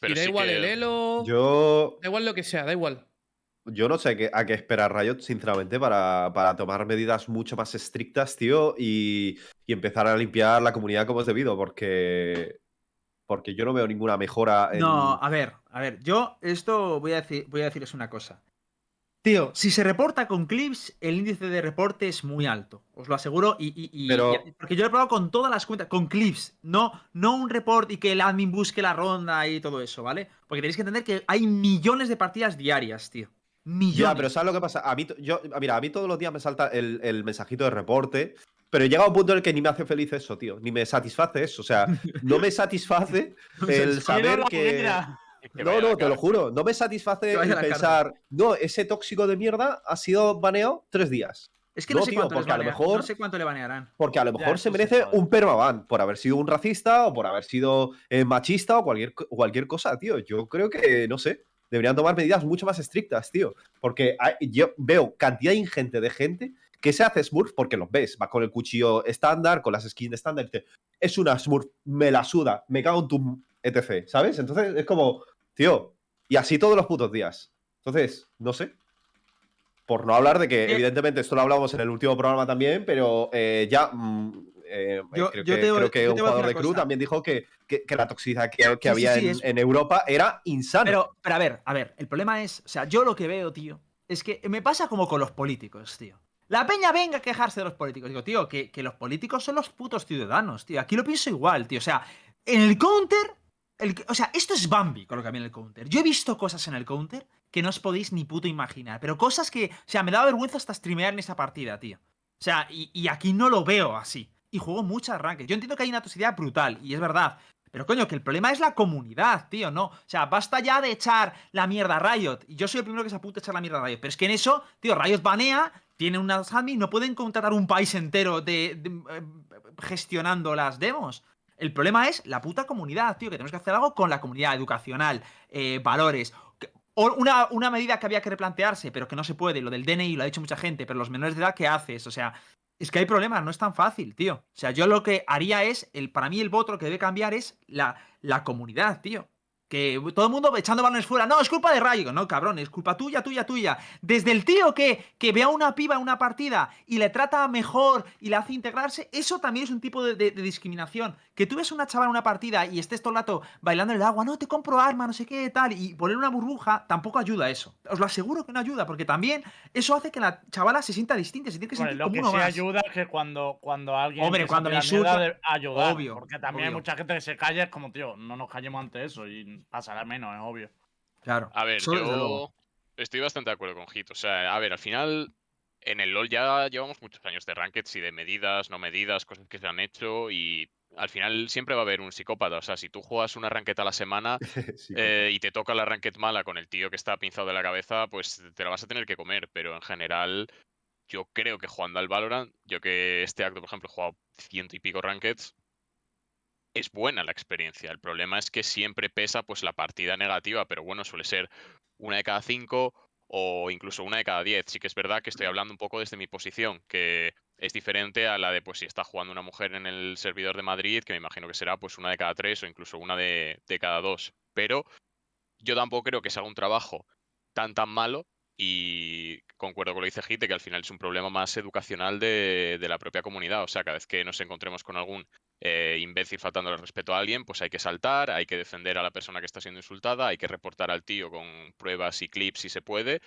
Pero y da sí igual que- el elo, Yo, da igual lo que sea, da igual. yo no sé qué, a qué esperar Riot, sinceramente, para, para tomar medidas mucho más estrictas, tío, y, y empezar a limpiar la comunidad como es debido, porque, porque yo no veo ninguna mejora en... No, a ver, a ver. Yo esto voy a, decir, voy a deciros una cosa. Tío, si se reporta con clips, el índice de reporte es muy alto. Os lo aseguro. Y, y- y- Pero- y- porque yo lo he probado con todas las cuentas, con clips. No, no un report y que el admin busque la ronda y todo eso, ¿vale? Porque tenéis que entender que hay millones de partidas diarias, tío. Millones. Ya, pero ¿sabes lo que pasa? A mí, yo, mira, a mí todos los días me salta el, el mensajito de reporte, pero llega un punto en el que ni me hace feliz eso, tío. Ni me satisface eso. O sea, no me satisface el saber que. No, no, te lo juro. No me satisface el pensar, no, ese tóxico de mierda ha sido baneado tres días. Es que No, no, sé tío, cuánto porque a lo mejor- no sé cuánto le banearán. Porque a lo mejor se merece un permaban por haber sido un racista o por haber sido eh, machista o cualquier, cualquier cosa, tío. Yo creo que, no sé, deberían tomar medidas mucho más estrictas, tío. Porque hay- yo veo cantidad ingente de gente que se hace Smurf porque los ves. Va con el cuchillo estándar, con las skins estándar. es una Smurf, me la suda, me cago en tu etc. ¿Sabes? Entonces es como, tío, y así todos los putos días. Entonces, no sé. Por no hablar de que, Eh, evidentemente, esto lo hablamos en el último programa también, pero eh, ya mm, eh, Yo- creo, yo que, te voy- creo que yo un jugador de cosa. también dijo que, que- que la toxicidad que, que Sí, sí, había sí, en, es- en Europa era insana. Pero, pero a ver, a ver, el problema es, o sea, yo lo que veo, tío, es que me pasa como con los políticos, tío. La peña venga a quejarse de los políticos. Digo, tío, que, que los políticos son los putos ciudadanos, tío. Aquí lo pienso igual, tío. O sea, en el counter, el o sea, esto es Bambi con lo que había en el counter. Yo he visto cosas en el counter que no os podéis ni puto imaginar. Pero cosas que, o sea, me da vergüenza hasta streamear en esa partida, tío. O sea, y, y aquí no lo veo así. Y juego muchas ranked. Yo entiendo que hay una toxicidad brutal, y es verdad. Pero coño, que el problema es la comunidad, tío, ¿no? O sea, basta ya de echar la mierda a Riot. Y yo soy el primero que se apunta a echar la mierda a Riot. Pero es que en eso, tío, Riot banea, tiene unas admin, no pueden contratar un país entero de, eh, gestionando las demos. El problema es la puta comunidad, tío, que tenemos que hacer algo con la comunidad educacional, eh, valores. Una, una medida que había que replantearse, pero que no se puede, lo del DNI lo ha dicho mucha gente, pero los menores de edad, ¿qué haces? O sea, es que hay problemas, no es tan fácil, tío. O sea, yo lo que haría es, el, para mí el voto lo que debe cambiar es la, la comunidad, tío. Que todo el mundo echando balones fuera. No, es culpa de Rayo. No, cabrón, es culpa tuya, tuya, tuya. Desde el tío que, que ve a una piba en una partida y le trata mejor y le hace integrarse, eso también es un tipo de, de- de discriminación. Que tú ves a una chavala en una partida y estés todo el rato bailando en el agua, no, te compro arma, no sé qué, tal, y poner una burbuja, tampoco ayuda a eso. Os lo aseguro que no ayuda, porque también eso hace que la chavala se sienta distinta, se tiene que Bueno, sentir lo como que uno sí más. ayuda es que cuando, cuando alguien. Hombre, cuando me insulta- ayudar. obvio, Porque también hay mucha gente que se calla, es como, tío, no nos callemos ante eso y pasará menos, es obvio. Claro. A ver, yo estoy bastante de acuerdo con Hit. O sea, a ver, al final en el LoL ya llevamos muchos años de rankeds y de medidas, no medidas, cosas que se han hecho y al final siempre va a haber un psicópata. O sea, si tú juegas una ranked a la semana Sí, eh, y te toca la ranked mala con el tío que está pinzado de la cabeza, pues te la vas a tener que comer. Pero en general, yo creo que jugando al Valorant, yo que este acto, por ejemplo, he jugado ciento y pico rankeds, es buena la experiencia. El problema es que siempre pesa pues la partida negativa, pero bueno, suele ser una de cada cinco o incluso una de cada diez. Sí que es verdad que estoy hablando un poco desde mi posición, que es diferente a la de pues si está jugando una mujer en el servidor de Madrid, que me imagino que será pues una de cada tres o incluso una de, de cada dos. Pero yo tampoco creo que sea un trabajo tan tan malo y concuerdo con lo que dice Hite, que al final es un problema más educacional de, de la propia comunidad. O sea, cada vez que nos encontremos con algún eh, imbécil faltando el respeto a alguien, pues hay que saltar, hay que defender a la persona que está siendo insultada, hay que reportar al tío con pruebas y clips si se puede.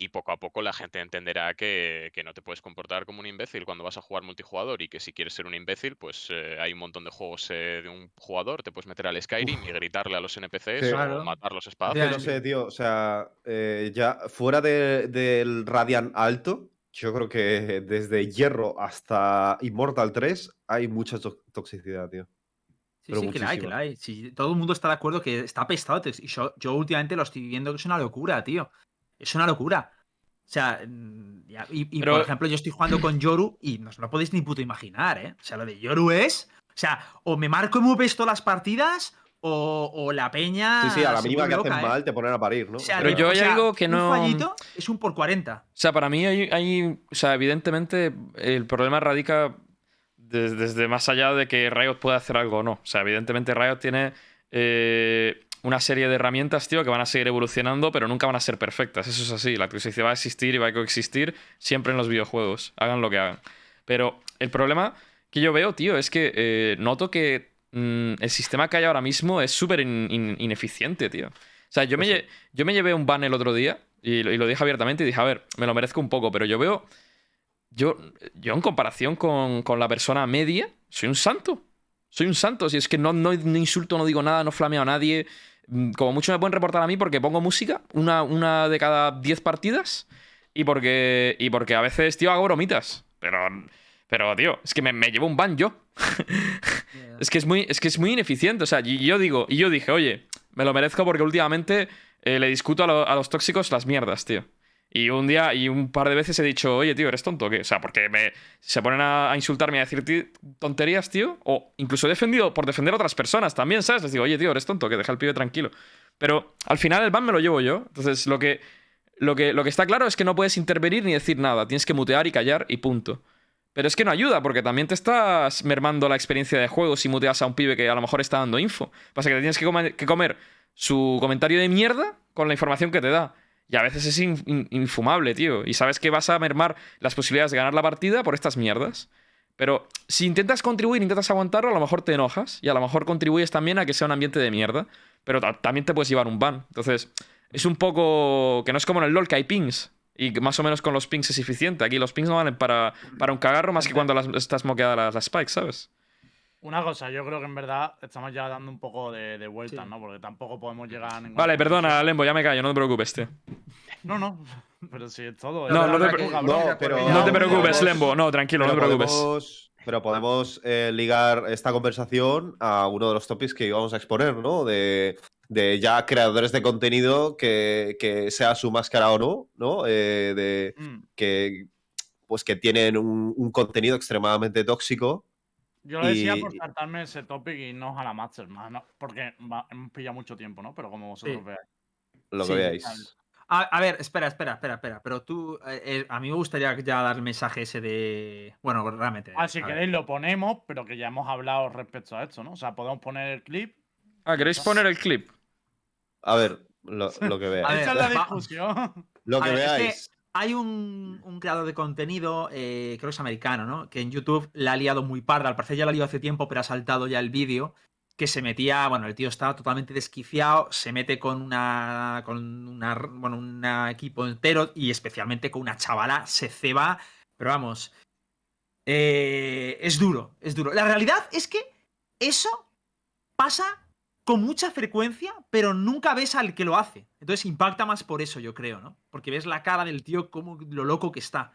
Y poco a poco la gente entenderá que, que no te puedes comportar como un imbécil cuando vas a jugar multijugador y que si quieres ser un imbécil, pues eh, hay un montón de juegos eh, de un jugador, te puedes meter al Skyrim y gritarle a los NPCs Sí. o Claro. matarlos a Es espadazos. que no sé, tío. O sea, eh, ya fuera de- del Radiant alto, yo creo que desde Hierro hasta Immortal 3 hay mucha to- toxicidad, tío. Sí, pero sí, que la hay, que la hay. Sí, todo el mundo está de acuerdo que está apestado. Y yo, yo últimamente lo estoy viendo que es una locura, tío. Es una locura. O sea, mm, y, y, Pero- por ejemplo, yo estoy jugando con Yoru y no os lo podéis ni puto imaginar, ¿eh? O sea, lo de Yoru es. O sea, o me marco muy todas las partidas o, o la peña. Sí, sí, a la mínima que hacen ¿eh? mal te ponen a parir, ¿no? O sea, Pero yo o hay sea, algo que no- Un fallito es un por 40. O sea, para mí hay, hay- o sea, evidentemente el problema radica des- desde más allá de que Riot pueda hacer algo o no. O sea, evidentemente Riot tiene eh, una serie de herramientas, tío, que van a seguir evolucionando, pero nunca van a ser perfectas. Eso es así. La toxicidad va a existir y va a coexistir siempre en los videojuegos. Hagan lo que hagan. Pero el problema que yo veo, tío, es que eh, noto que mm, el sistema que hay ahora mismo es súper in- in- ineficiente, tío. O sea, yo me, lle- yo me llevé un ban el otro día y lo, y lo dije abiertamente y dije, a ver, me lo merezco un poco, pero yo veo. Yo, yo en comparación con, con la persona media, soy un santo. Soy un santo. Si es que no, no, no insulto, no digo nada, no flameo a nadie. Mm, Como mucho me pueden reportar a mí porque pongo música, una, una de cada 10 partidas. Y porque, y porque a veces, tío, hago bromitas. Pero, pero tío, es que me, me llevo un ban yo. Es que es muy, es que es muy ineficiente. O sea, y yo digo, y yo dije, oye, me lo merezco porque últimamente eh, le discuto a, lo- a los tóxicos las mierdas, tío. Y un día y un par de veces he dicho, oye, tío, ¿eres tonto o sea, porque me, se ponen a, a insultarme a decir tonterías, tío. O incluso he defendido por defender a otras personas también, ¿sabes? Les digo, oye, tío, eres tonto, que deja al pibe tranquilo. Pero al final el ban me lo llevo yo. Entonces, lo que, lo que, lo que está claro es que no puedes intervenir ni decir nada. Tienes que mutear y callar y punto. Pero es que no ayuda, porque también te estás mermando la experiencia de juego si muteas a un pibe que a lo mejor está dando info. Pasa que te tienes que comer su comentario de mierda con la información que te da. Y a veces es in- in- infumable, tío. Y sabes que vas a mermar las posibilidades de ganar la partida por estas mierdas. Pero si intentas contribuir, intentas aguantarlo, a lo mejor te enojas. Y a lo mejor contribuyes también a que sea un ambiente de mierda. Pero ta- también te puedes llevar un ban. Entonces, es un poco. que no es como en el LOL que hay pings. Y más o menos con los pings es eficiente. Aquí los pings no valen para, para un cagarro más que cuando las, estás moqueada las, las spikes, ¿sabes? Una cosa, yo creo que en verdad estamos ya dando un poco de, de vueltas, Sí. ¿no? Porque tampoco podemos llegar a ningún. Vale, perdona, Lembo, ya me callo, no te preocupes, tío. No, no. Pero sí, es todo. No, no te pre- no, pero- No te preocupes, podemos- Lembo, no, tranquilo, no te Pero preocupes. podemos, pero podemos eh, ligar esta conversación a uno de los topics que íbamos a exponer, ¿no? De, de ya creadores de contenido que, que sea su máscara o no, ¿no? Eh, de Mm. que pues que tienen un, un contenido extremadamente tóxico. Yo lo decía Y- por saltarme ese topic y no a la Mastermind, ¿no? porque va- hemos pillado mucho tiempo, ¿no? Pero como vosotros Sí. veáis. Lo Sí, que veáis. A, a ver, espera, espera, espera, espera. Pero tú, eh, eh, a mí me gustaría ya dar el mensaje ese de. Bueno, realmente. Ah, si ver. queréis lo ponemos, pero que ya hemos hablado respecto a esto, ¿no? O sea, podemos poner el clip. Ah, ¿queréis poner el clip? A ver, lo, lo que veáis. Esa es la discusión. Lo que A ver, es que veáis. Hay un, creador de contenido, eh, creo que es americano, ¿no? Que en YouTube la ha liado muy parda. Al parecer ya la ha liado hace tiempo, pero ha saltado ya el vídeo. Que se metía, bueno, el tío estaba totalmente desquiciado, se mete con una, con una, bueno, un equipo entero y especialmente con una chavala, se ceba, pero vamos, eh, es duro, es duro. La realidad es que eso pasa con mucha frecuencia, pero nunca ves al que lo hace. Entonces impacta más por eso, yo creo, ¿no? Porque ves la cara del tío, como lo loco que está.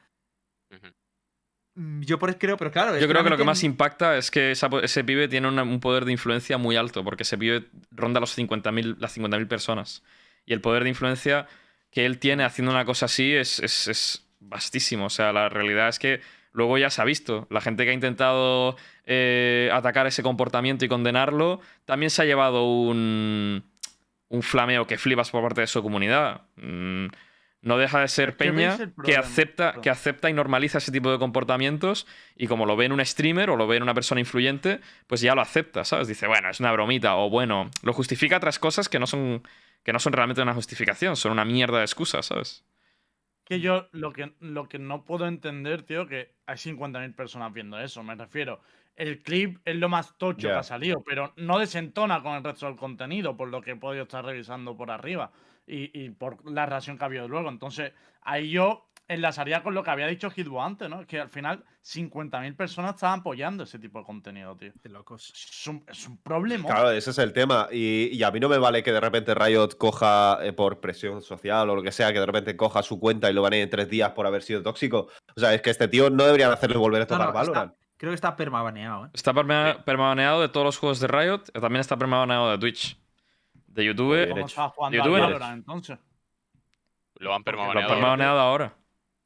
Mm, Yo por eso creo, pero claro. Yo creo que lo que más impacta es que esa ese pibe tiene una- un poder de influencia muy alto, porque ese pibe ronda los 50.000 las 50.000 personas. Y el poder de influencia que él tiene haciendo una cosa así es, es, es vastísimo. O sea, la realidad es que luego ya se ha visto. La gente que ha intentado eh, atacar ese comportamiento y condenarlo también se ha llevado un, un flameo que flipas por parte de su comunidad. Mm, no deja de ser peña que acepta, que acepta y normaliza ese tipo de comportamientos y como lo ve en un streamer o lo ve en una persona influyente, pues ya lo acepta, ¿sabes? Dice, bueno, es una bromita o bueno, lo justifica otras cosas que no son, que no son realmente una justificación, son una mierda de excusas, ¿sabes? Que yo lo que, lo que no puedo entender, tío, que hay 50.000 personas viendo eso, me refiero. El clip es lo más tocho que ha salido, pero no desentona con el resto del contenido, por lo que he podido estar revisando por arriba y, y por la reacción que ha habido luego. Entonces, ahí yo enlazaría con lo que había dicho Hitbo antes, ¿no? Que al final 50.000 personas estaban apoyando ese tipo de contenido, tío. De locos. Es un, es un problema. Claro, ese es el tema. Y, y a mí no me vale que de repente Riot coja eh, por presión social o lo que sea, que de repente coja su cuenta y lo banee en tres días por haber sido tóxico. O sea, es que este tío no deberían hacerle volver a tocar no, Valorant. está- creo que está permabaneado, ¿eh? Está perma- permabaneado de todos los juegos de Riot, también está permabaneado de Twitch. De YouTube, Muy bien ¿Cómo estaba jugando YouTube. Valorant, entonces? Lo han Porque lo lo permabaneado. han permabaneado ahora,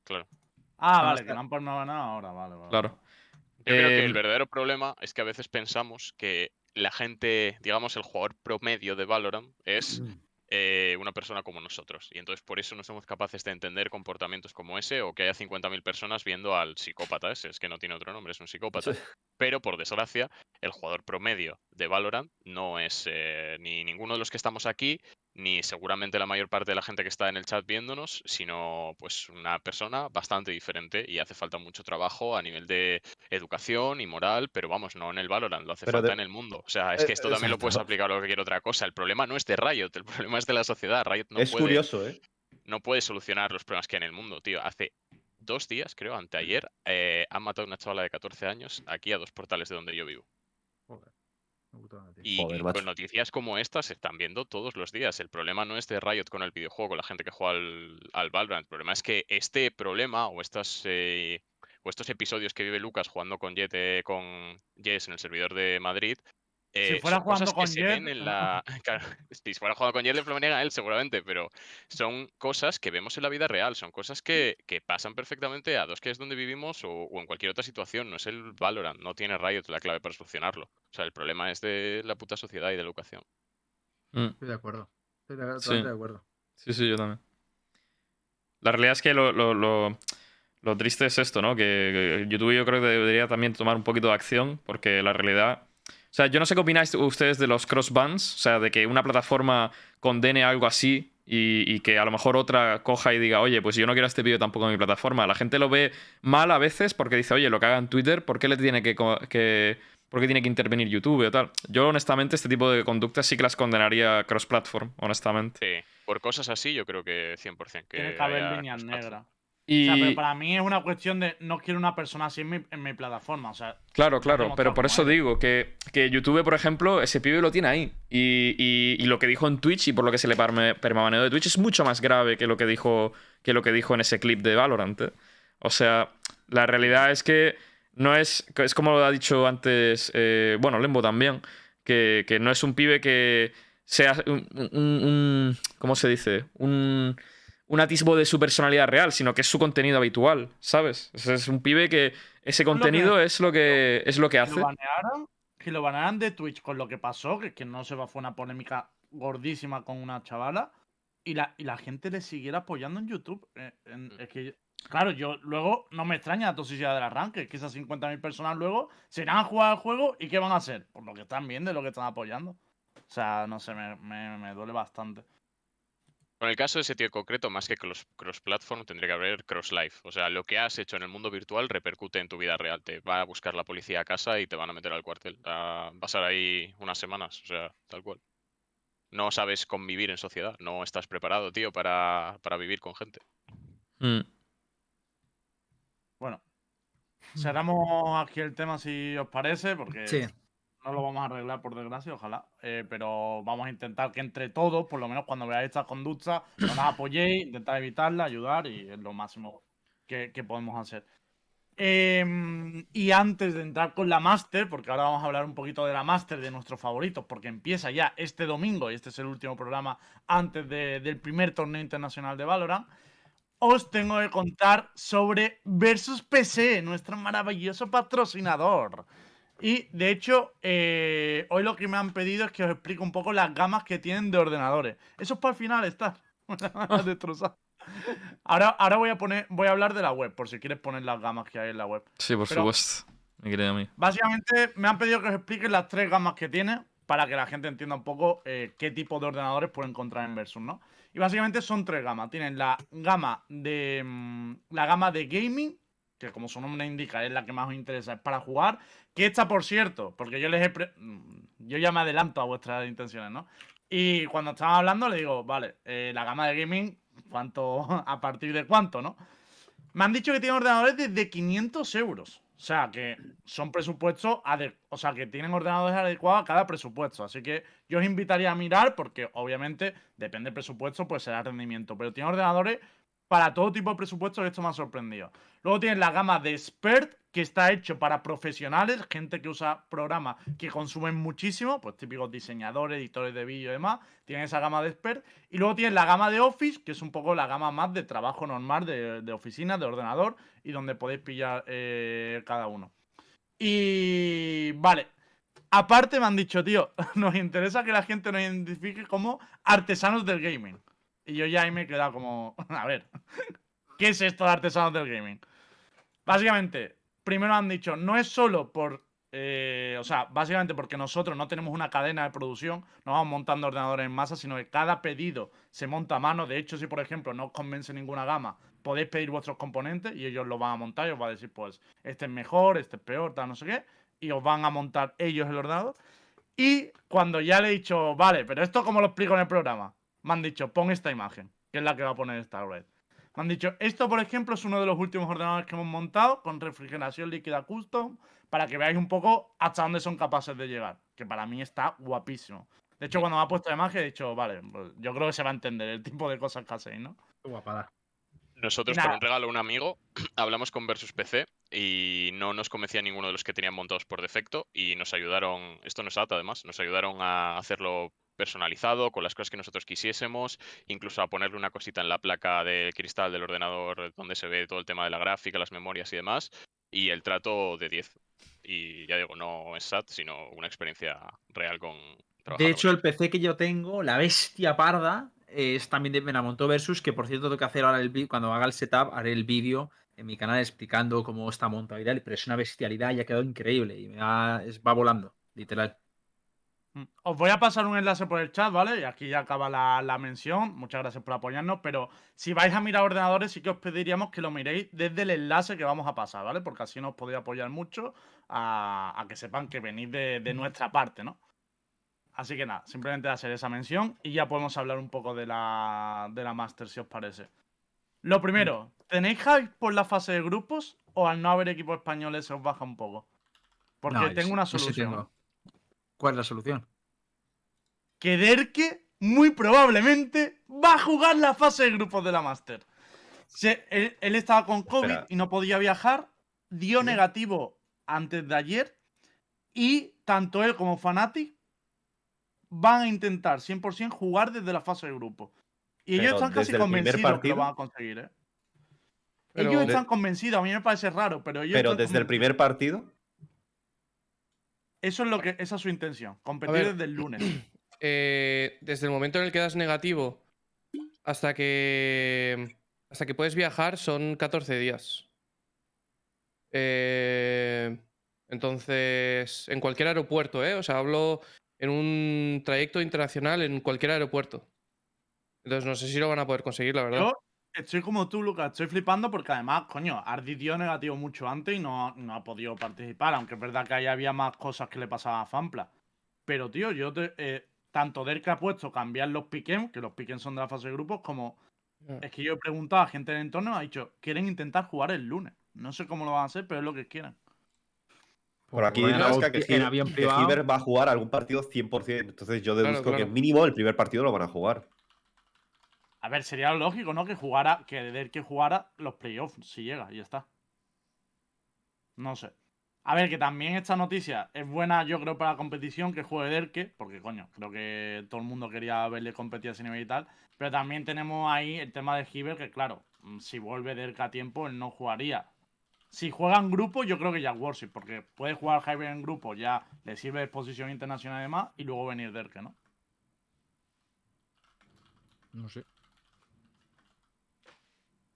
Claro. Ah, No, vale, que lo han permanecido ahora, vale, vale. claro. Yo creo que Eh, el verdadero problema es que a veces pensamos que la gente, digamos, el jugador promedio de Valorant es eh, una persona como nosotros. Y entonces por eso no somos capaces de entender comportamientos como ese o que haya 50.000 personas viendo al psicópata ese. Es que no tiene otro nombre, es un psicópata. Pero por desgracia, el jugador promedio de Valorant no es eh, ni ninguno de los que estamos aquí, ni seguramente la mayor parte de la gente que está en el chat viéndonos, sino pues una persona bastante diferente y hace falta mucho trabajo a nivel de educación y moral, pero vamos, no en el Valorant, lo hace Pero falta de- en el mundo. O sea, es que Eh, esto también lo puedes aplicar a cualquier otra cosa. El problema no es de Riot, el problema es de la sociedad. Riot no es puede curioso, ¿eh? no puede solucionar los problemas que hay en el mundo, tío. Hace dos días, creo, anteayer, eh, han matado a una chavala de 14 años aquí a dos portales de donde yo vivo. Y, Joder, y macho. con noticias como estas se están viendo todos los días. El problema no es de Riot con el videojuego, con la gente que juega al, al Valorant. El problema es que este problema o estas eh, o estos episodios que vive Lucas jugando con Jet eh, con Jess en el servidor de Madrid. Eh, fuera son cosas jugando con se Jet, en la. Claro, si fuera jugando con Jet le a él seguramente, pero son cosas que vemos en la vida real, son cosas que, que pasan perfectamente a dos que es donde vivimos o, o en cualquier otra situación. No es el Valorant, no tiene Riot la clave para solucionarlo. O sea, el problema es de la puta sociedad y de la educación. mm. Estoy de acuerdo. Estoy de- Sí. totalmente de acuerdo. Sí, sí, yo también. La realidad es que lo, lo- lo- lo triste es esto, ¿no? Que, que YouTube yo creo que debería también tomar un poquito de acción, porque la realidad... O sea, yo no sé qué opináis ustedes de los cross bans, o sea, de que una plataforma condene algo así y, y que a lo mejor otra coja y diga, oye, pues yo no quiero este vídeo tampoco en mi plataforma. La gente lo ve mal a veces porque dice, oye, lo que haga en Twitter, ¿por qué le tiene que, ¿por qué tiene que intervenir YouTube o tal? Yo honestamente este tipo de conductas sí que las condenaría cross-platform, honestamente. Sí, por cosas así yo creo que 100% que Tiene que haber cross-platform. negras. Y... O sea, pero para mí es una cuestión de no quiero una persona así en mi, en mi plataforma. O sea, Claro, claro, pero por eso digo que, que YouTube, por ejemplo, ese pibe lo tiene ahí. Y, y- y lo que dijo en Twitch y por lo que se le permabaneó de Twitch es mucho más grave que lo que dijo, que lo que dijo en ese clip de Valorant. ¿eh? O sea, la realidad es que no es. Es como lo ha dicho antes, eh, bueno, Lembo también, que, que no es un pibe que sea un. un- un- ¿Cómo se dice? Un. Un atisbo de su personalidad real, sino que es su contenido habitual, ¿sabes? O sea, es un pibe que ese contenido es lo que es lo que hace. que lo banearan de Twitch con lo que pasó, que, que no se va, fue una polémica gordísima con una chavala, y la, y la gente le siguiera apoyando en YouTube. Eh, en- es que, claro, yo luego no me extraña la toxicidad del arranque, es que esas 50.000 personas luego se irán a jugar al juego y ¿qué van a hacer? Por lo que están viendo y lo que están apoyando. O sea, no sé, me, me- me duele bastante. Con el caso de ese tío en concreto, más que cross- cross-platform, tendría que haber cross-life. O sea, lo que has hecho en el mundo virtual repercute en tu vida real. Te va a buscar la policía a casa y te van a meter al cuartel. A pasar ahí unas semanas, o sea, tal cual. No sabes convivir en sociedad. No estás preparado, tío, para, para vivir con gente. Mm. Bueno, cerramos aquí el tema si os parece, porque Sí. No lo vamos a arreglar por desgracia, ojalá. eh, pero vamos a intentar que entre todos, por lo menos cuando veáis estas conductas, no las apoyéis, intentar evitarla, ayudar y es lo máximo que, podemos hacer. Em, y antes de entrar con la Master, porque ahora vamos a hablar un poquito de la Master de nuestros favoritos, porque empieza ya este domingo y este es el último programa antes de- del primer torneo internacional de Valorant os tengo que contar sobre Versus PC, nuestro maravilloso patrocinador. Y de hecho, eh, hoy lo que me han pedido es que os explique un poco las gamas que tienen de ordenadores. Eso es para el final, está. Destrozar. Ahora, ahora voy a poner, voy a hablar de la web, por si quieres poner las gamas que hay en la web. Sí, por Pero- supuesto. Me a mí. Básicamente me han pedido que os explique las tres gamas que tiene para que la gente entienda un poco eh, qué tipo de ordenadores puede encontrar en Versus, ¿no? Y básicamente son tres gamas. Tienen la gama de mm, la gama de gaming, que como su nombre indica es la que más os interesa, es para jugar. Que esta, por cierto, porque yo les he pre- mm, yo ya me adelanto a vuestras intenciones, ¿no? Y cuando estaban hablando le digo, vale, eh, la gama de gaming, ¿cuánto? ¿A partir de cuánto, no? Me han dicho que tienen ordenadores desde 500 euros. O sea, que son presupuestos, o sea, que tienen ordenadores adecuados a cada presupuesto. Así que yo os invitaría a mirar, porque obviamente depende del presupuesto, pues será rendimiento. Pero tiene ordenadores para todo tipo de presupuestos y esto me ha sorprendido. Luego tienen la gama de Expert, que está hecho para profesionales, gente que usa programas que consumen muchísimo, pues típicos diseñadores, editores de vídeo y demás. Tienen esa gama de Expert. Y luego tienen la gama de Office, que es un poco la gama más de trabajo normal, de, de oficina, de ordenador, y donde podéis pillar eh, cada uno. Y vale. Aparte me han dicho, tío, nos interesa que la gente nos identifique como artesanos del gaming. Y yo ya ahí me he quedado como, a ver, ¿qué es esto de artesanos del gaming? Básicamente, primero han dicho, no es solo por, eh, o sea, básicamente porque nosotros no tenemos una cadena de producción, no vamos montando ordenadores en masa, sino que cada pedido se monta a mano. De hecho, si por ejemplo no os convence ninguna gama, podéis pedir vuestros componentes y ellos los van a montar y os va a decir, pues, este es mejor, este es peor, tal, no sé qué, y os van a montar ellos el ordenador. Y cuando ya le he dicho, vale, pero esto cómo lo explico en el programa, me han dicho, pon esta imagen, que es la que va a poner red. Me han dicho, esto por ejemplo es uno de los últimos ordenadores que hemos montado con refrigeración líquida custom para que veáis un poco hasta dónde son capaces de llegar, que para mí está guapísimo. De hecho, cuando me ha puesto la imagen he dicho, vale, pues yo creo que se va a entender el tipo de cosas que hacéis, ¿no? Qué guapada. Nosotros, por un regalo a un amigo, hablamos con Versus PC y no nos convencía ninguno de los que tenían montados por defecto y nos ayudaron, esto nos ata además, nos ayudaron a hacerlo personalizado, con las cosas que nosotros quisiésemos, incluso a ponerle una cosita en la placa de cristal del ordenador donde se ve todo el tema de la gráfica, las memorias y demás, y el trato de 10. Y ya digo, no es SAT, sino una experiencia real con De hecho, el PC que yo tengo, la bestia parda, es también de Benamonto Versus, que por cierto tengo que hacer ahora el vídeo, cuando haga el setup, haré el vídeo en mi canal explicando cómo está montado y tal, pero es una bestialidad y ha quedado increíble y me va, es- va volando, literal. Os voy a pasar un enlace por el chat, ¿vale? Y aquí ya acaba la, la mención. Muchas gracias por apoyarnos. Pero si vais a mirar ordenadores, sí que os pediríamos que lo miréis desde el enlace que vamos a pasar, ¿vale? Porque así nos podéis apoyar mucho a, a que sepan que venís de, de nuestra parte, ¿no? Así que nada, simplemente hacer esa mención y ya podemos hablar un poco de la, de la Master, si os parece. Lo primero, ¿tenéis hype por la fase de grupos o al no haber equipos españoles se os baja un poco? Porque No, tengo una solución. ¿Cuál es la solución? Que Derke muy probablemente va a jugar la fase de grupos de la Master. Se- él, él estaba con COVID Espera. y no podía viajar, dio negativo antes de ayer y tanto él como Fnatic van a intentar 100% jugar desde la fase de grupo. Y ellos Pero están casi el convencidos que lo van a conseguir, ¿eh? Pero- ellos De- están convencidos, a mí me parece raro, pero ellos Pero están desde el primer partido. Eso es lo que, esa es su intención, competir ver. desde el lunes. Eh, desde el momento en el que das negativo hasta que hasta que puedes viajar son 14 días. Eh, entonces, en cualquier aeropuerto, ¿eh? O sea, hablo en un trayecto internacional en cualquier aeropuerto. Entonces, no sé si lo van a poder conseguir, la verdad. Yo estoy como tú, Lucas, estoy flipando porque además, coño, Ardi dio negativo mucho antes y no, no ha podido participar, aunque es verdad que ahí había más cosas que le pasaban a Fampla. Pero, tío, yo te, eh, tanto Derka ha puesto cambiar los piquen, que los piquen son de la fase de grupos, como es que yo he preguntado a gente del entorno y me ha dicho, quieren intentar jugar el lunes. No sé cómo lo van a hacer, pero es lo que quieren. Por aquí en Nazca que, que va a jugar algún partido 100%. Entonces yo Claro, deduzco que claro. mínimo el primer partido lo van a jugar. A ver, sería lógico, ¿no? Que jugara, que Derke jugara los playoffs, si llega, y ya está. No sé. A ver, que también esta noticia es buena, yo creo, para la competición que juegue Derke, porque coño, creo que todo el mundo quería verle competir a ese nivel y tal. Pero también tenemos ahí el tema de Hiver, que claro, mm, si vuelve Derke a tiempo, él no jugaría. Si juega en grupo, yo creo que ya Worship, porque puede jugar Hiver en grupo, ya le sirve de exposición internacional además, y luego venir Derke, ¿no? No sé.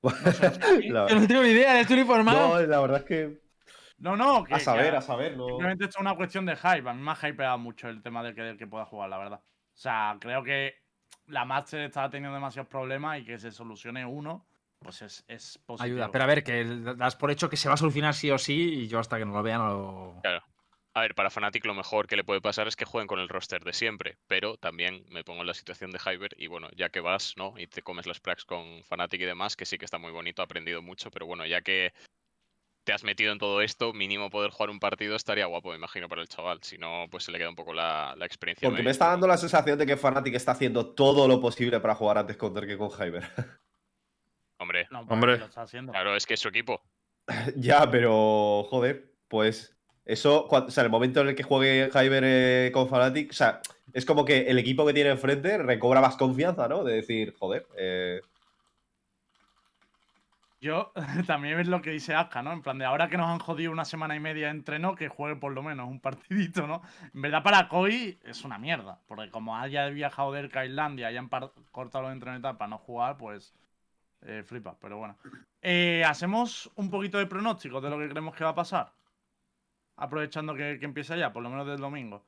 La- Yo no tengo ni idea, estoy informado. No, la verdad es que. No, no, que, A saber, que- a saber. No... Simplemente esto es una cuestión de hype. A mí me ha hypeado mucho el tema de que, del que pueda jugar, la verdad. O sea, creo que la Master estaba teniendo demasiados problemas y que se solucione uno, pues es, es positivo. Ayuda, pero a ver, que das por hecho que se va a solucionar sí o sí y yo hasta que no lo vea no lo... A ver, para Fnatic lo mejor que le puede pasar es que jueguen con el roster de siempre, pero también me pongo en la situación de Hyber y bueno, ya que vas, ¿no? Y te comes las pracs con Fnatic y demás, que sí que está muy bonito, ha aprendido mucho, pero bueno, ya que te has metido en todo esto, mínimo poder jugar un partido estaría guapo, me imagino, para el chaval. Si no, pues se le queda un poco la, la experiencia. Porque me está dando la sensación de que Fnatic está haciendo todo lo posible para jugar antes con que con Hyber. Hombre, No, Hombre. Lo está haciendo. claro, es que es su equipo. ya, pero. Joder, pues. Eso, o sea, el momento en el que juegue Hyber eh, con Fnatic, o sea, es como que el equipo que tiene enfrente recobra más confianza, ¿no? De decir, joder, eh, Yo también es lo que dice Aska, ¿no? En plan de ahora que nos han jodido una semana y media de entreno, que juegue por lo menos un partidito, ¿no? En verdad para Koi es una mierda, porque como haya viajado de a Islandia y hayan cortado los entrenos para no jugar, pues eh, flipa, pero bueno. Eh, Hacemos un poquito de pronósticos de lo que creemos que va a pasar. Aprovechando que, que empieza ya, por lo menos del domingo.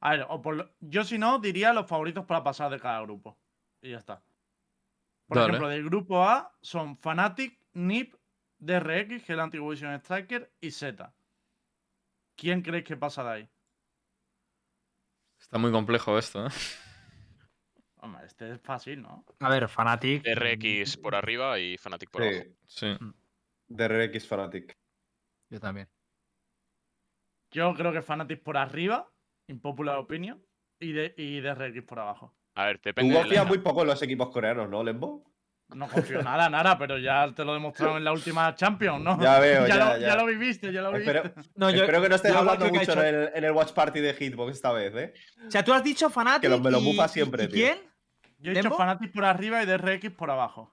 A ver, o por lo- yo si no, diría los favoritos para pasar de cada grupo. Y ya está. Por Dale. ejemplo, del grupo A son Fnatic, NIP, DRX, que es el antiguo Vision Striker, y Z. ¿Quién creéis que pasa de ahí? Está muy complejo esto, ¿eh? Hombre, este es fácil, ¿no? A ver, Fnatic... RX por arriba y Fnatic por abajo. sí, Sí. DRX Fnatic. Yo también. Yo creo que Fnatic por arriba, impopular opinion, y, de, y DRX por abajo. A ver, Tú depende de confías muy poco en los equipos coreanos, ¿no, Lembo? No confío nada, nada, pero ya te lo demostraron en la última Champions, ¿no? Ya veo, ya, lo, ya. lo viviste, ya lo viviste. Espero, No, yo- espero que no estés hablando mucho hecho- en, el, en el Watch Party de Hitbox esta vez, ¿eh? O sea, tú has dicho Fnatic Que lo- me lo y- bufa y- siempre, ¿y tío. quién? Yo he dicho. Fnatic por arriba y DRX por abajo.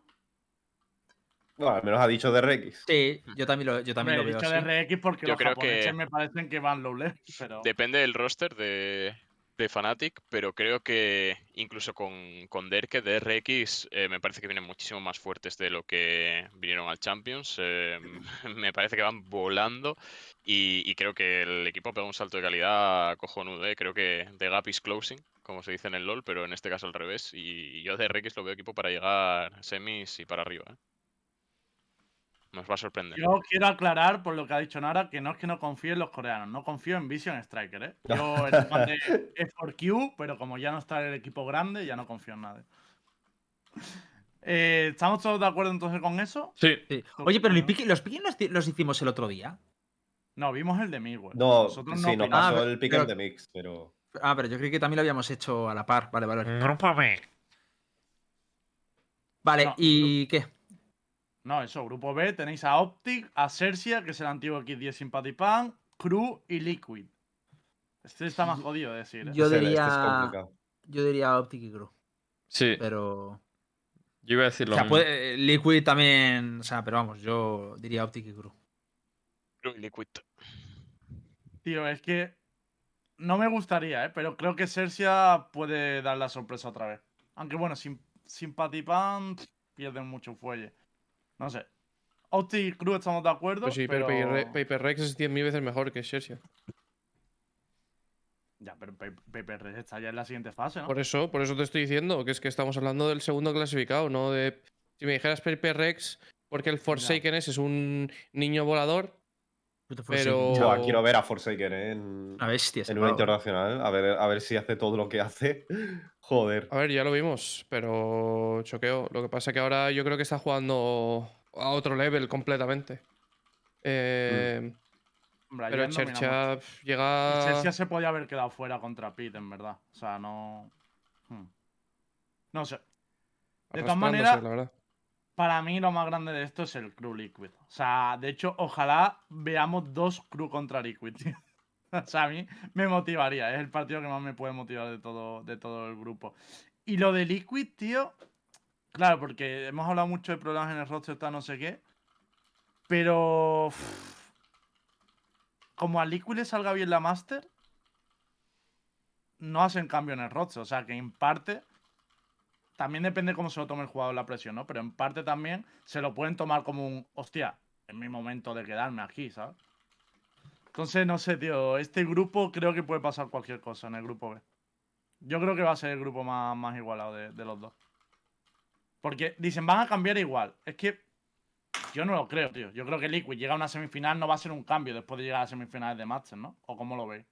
Bueno, al menos ha dicho DRX. Sí, yo también lo, yo también lo he veo dicho así. DRX porque Yo los creo japoneses que- me parecen que van low pero... Depende del roster de, de Fnatic, pero creo que incluso con, con Derke, DRX, eh, me parece que vienen muchísimo más fuertes de lo que vinieron al Champions. eh, me parece que van volando y, y creo que el equipo pega un salto de calidad cojonudo. eh, Creo que The Gap is closing, como se dice en el LoL, pero en este caso al revés. Y, yo DRX lo veo equipo para llegar semis y para arriba. Nos va a sorprender. Yo quiero aclarar, por lo que ha dicho Nara, que no es que no confíe en los coreanos, no confío en Vision Striker, ¿eh? Yo era fan de F4Q, pero como ya no está el equipo grande, ya no confío en nadie. Eh, ¿Estamos todos de acuerdo entonces con eso? Sí. Sí. Oye, pero los pick- los hicimos el otro día. No, vimos el de Miguel. No, Nosotros sí, no opinamos. pasó Ah, el pick pero- and the mix, pero. Ah, pero yo creí que también lo habíamos hecho a la par. Vale, vale. Vale. Vale, No, ¿y qué? No, eso, grupo B, tenéis a Optic, a Cersia, que es el antiguo X10 Sympathy Pan, Crew y Liquid. Este está más jodido de decir. ¿eh? Yo Este- este es diría. complicado. Yo diría Optic y Crew. Sí, Pero. yo iba a decir O sea, puede- eh, Liquid también. O sea, pero vamos, yo diría Optic y Crew. Crew y Liquid. Tío, es que no me gustaría, ¿eh? pero creo que Cersia puede dar la sorpresa otra vez. Aunque bueno, sin pff, pierden mucho fuelle. No sé. Optic y Crew estamos de acuerdo. Pues sí, pero... pero Paper, Rex es 10.000 veces mejor que Xerxia. Ya, pero Pe- Paper Red está ya en la siguiente fase, ¿no? Por eso, por eso te estoy diciendo, que es que estamos hablando del segundo clasificado, no de. Si me dijeras Paper Rex, porque el Forsaken es un niño volador, Pero- quiero ver a Forsaken ¿eh? en, bestia. en una internacional. A ver, a ver si hace todo lo que hace. Joder. A ver, ya lo vimos, pero choqueo. Lo que pasa que ahora yo creo que está jugando a otro level completamente. Eh, Hombre, pero no. Chercha llega. Chelsea se podía haber quedado fuera contra Pitt, en verdad. O sea, no. Hmm. No sé. De todas maneras, la verdad. para mí lo más grande de esto es el Crew Liquid. O sea, de hecho, ojalá veamos dos Crew contra Liquid. tío. o sea, a mí me motivaría. Es el partido que más me puede motivar de todo, de todo el grupo. Y lo de Liquid, tío. Claro, porque hemos hablado mucho de problemas en el roster, tal, no sé qué. Pero. como a Liquid le salga bien la Master, no hacen cambio en el roster. O sea, que en parte. También depende cómo se lo tome el jugador la presión, ¿no? Pero en parte también se lo pueden tomar como un. Hostia, es mi momento de quedarme aquí, ¿sabes? Entonces, no sé, tío. Este grupo creo que puede pasar cualquier cosa en el grupo B. Yo creo que va a ser el grupo más, más igualado de, los dos. Porque dicen, van a cambiar igual. Es que yo no lo creo, tío. Yo creo que Liquid llega a una semifinal, no va a ser un cambio después de llegar a semifinales de Master, ¿no? ¿O cómo lo veis?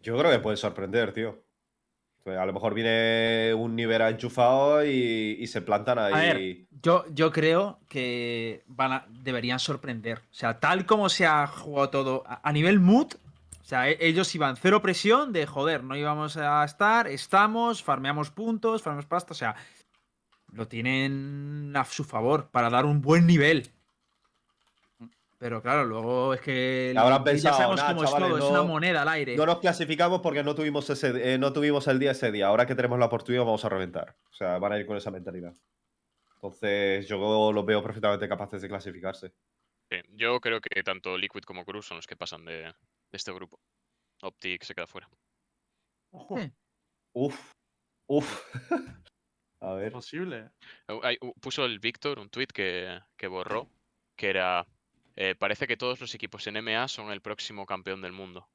Yo creo que puede sorprender, tío. A lo mejor viene un Nivera enchufado y, y se plantan ahí. A ver, yo, yo creo que van a- deberían sorprender. O sea, tal como se ha jugado todo a, a nivel mood, o sea, e- ellos iban cero presión de joder, no íbamos a estar, estamos, farmeamos puntos, farmeamos pasta, o sea, lo tienen a su favor para dar un buen nivel. Pero claro, luego es que el- Habrán ya pensado, sabemos "Nah, cómo es todo, es no- una moneda al aire. No nos clasificamos porque no tuvimos, ese, eh, no tuvimos el día ese día. Ahora que tenemos la oportunidad vamos a reventar. O sea, van a ir con esa mentalidad. Entonces yo los veo perfectamente capaces de clasificarse. Sí, yo creo que tanto Liquid como Cruz son los que pasan de, de este grupo. Optic se queda fuera. Ojo, Sí. Uf, uf. a ver. posible. Puso el Víctor un tweet que, que borró, que era, eh, parece que todos los equipos en MA son el próximo campeón del mundo.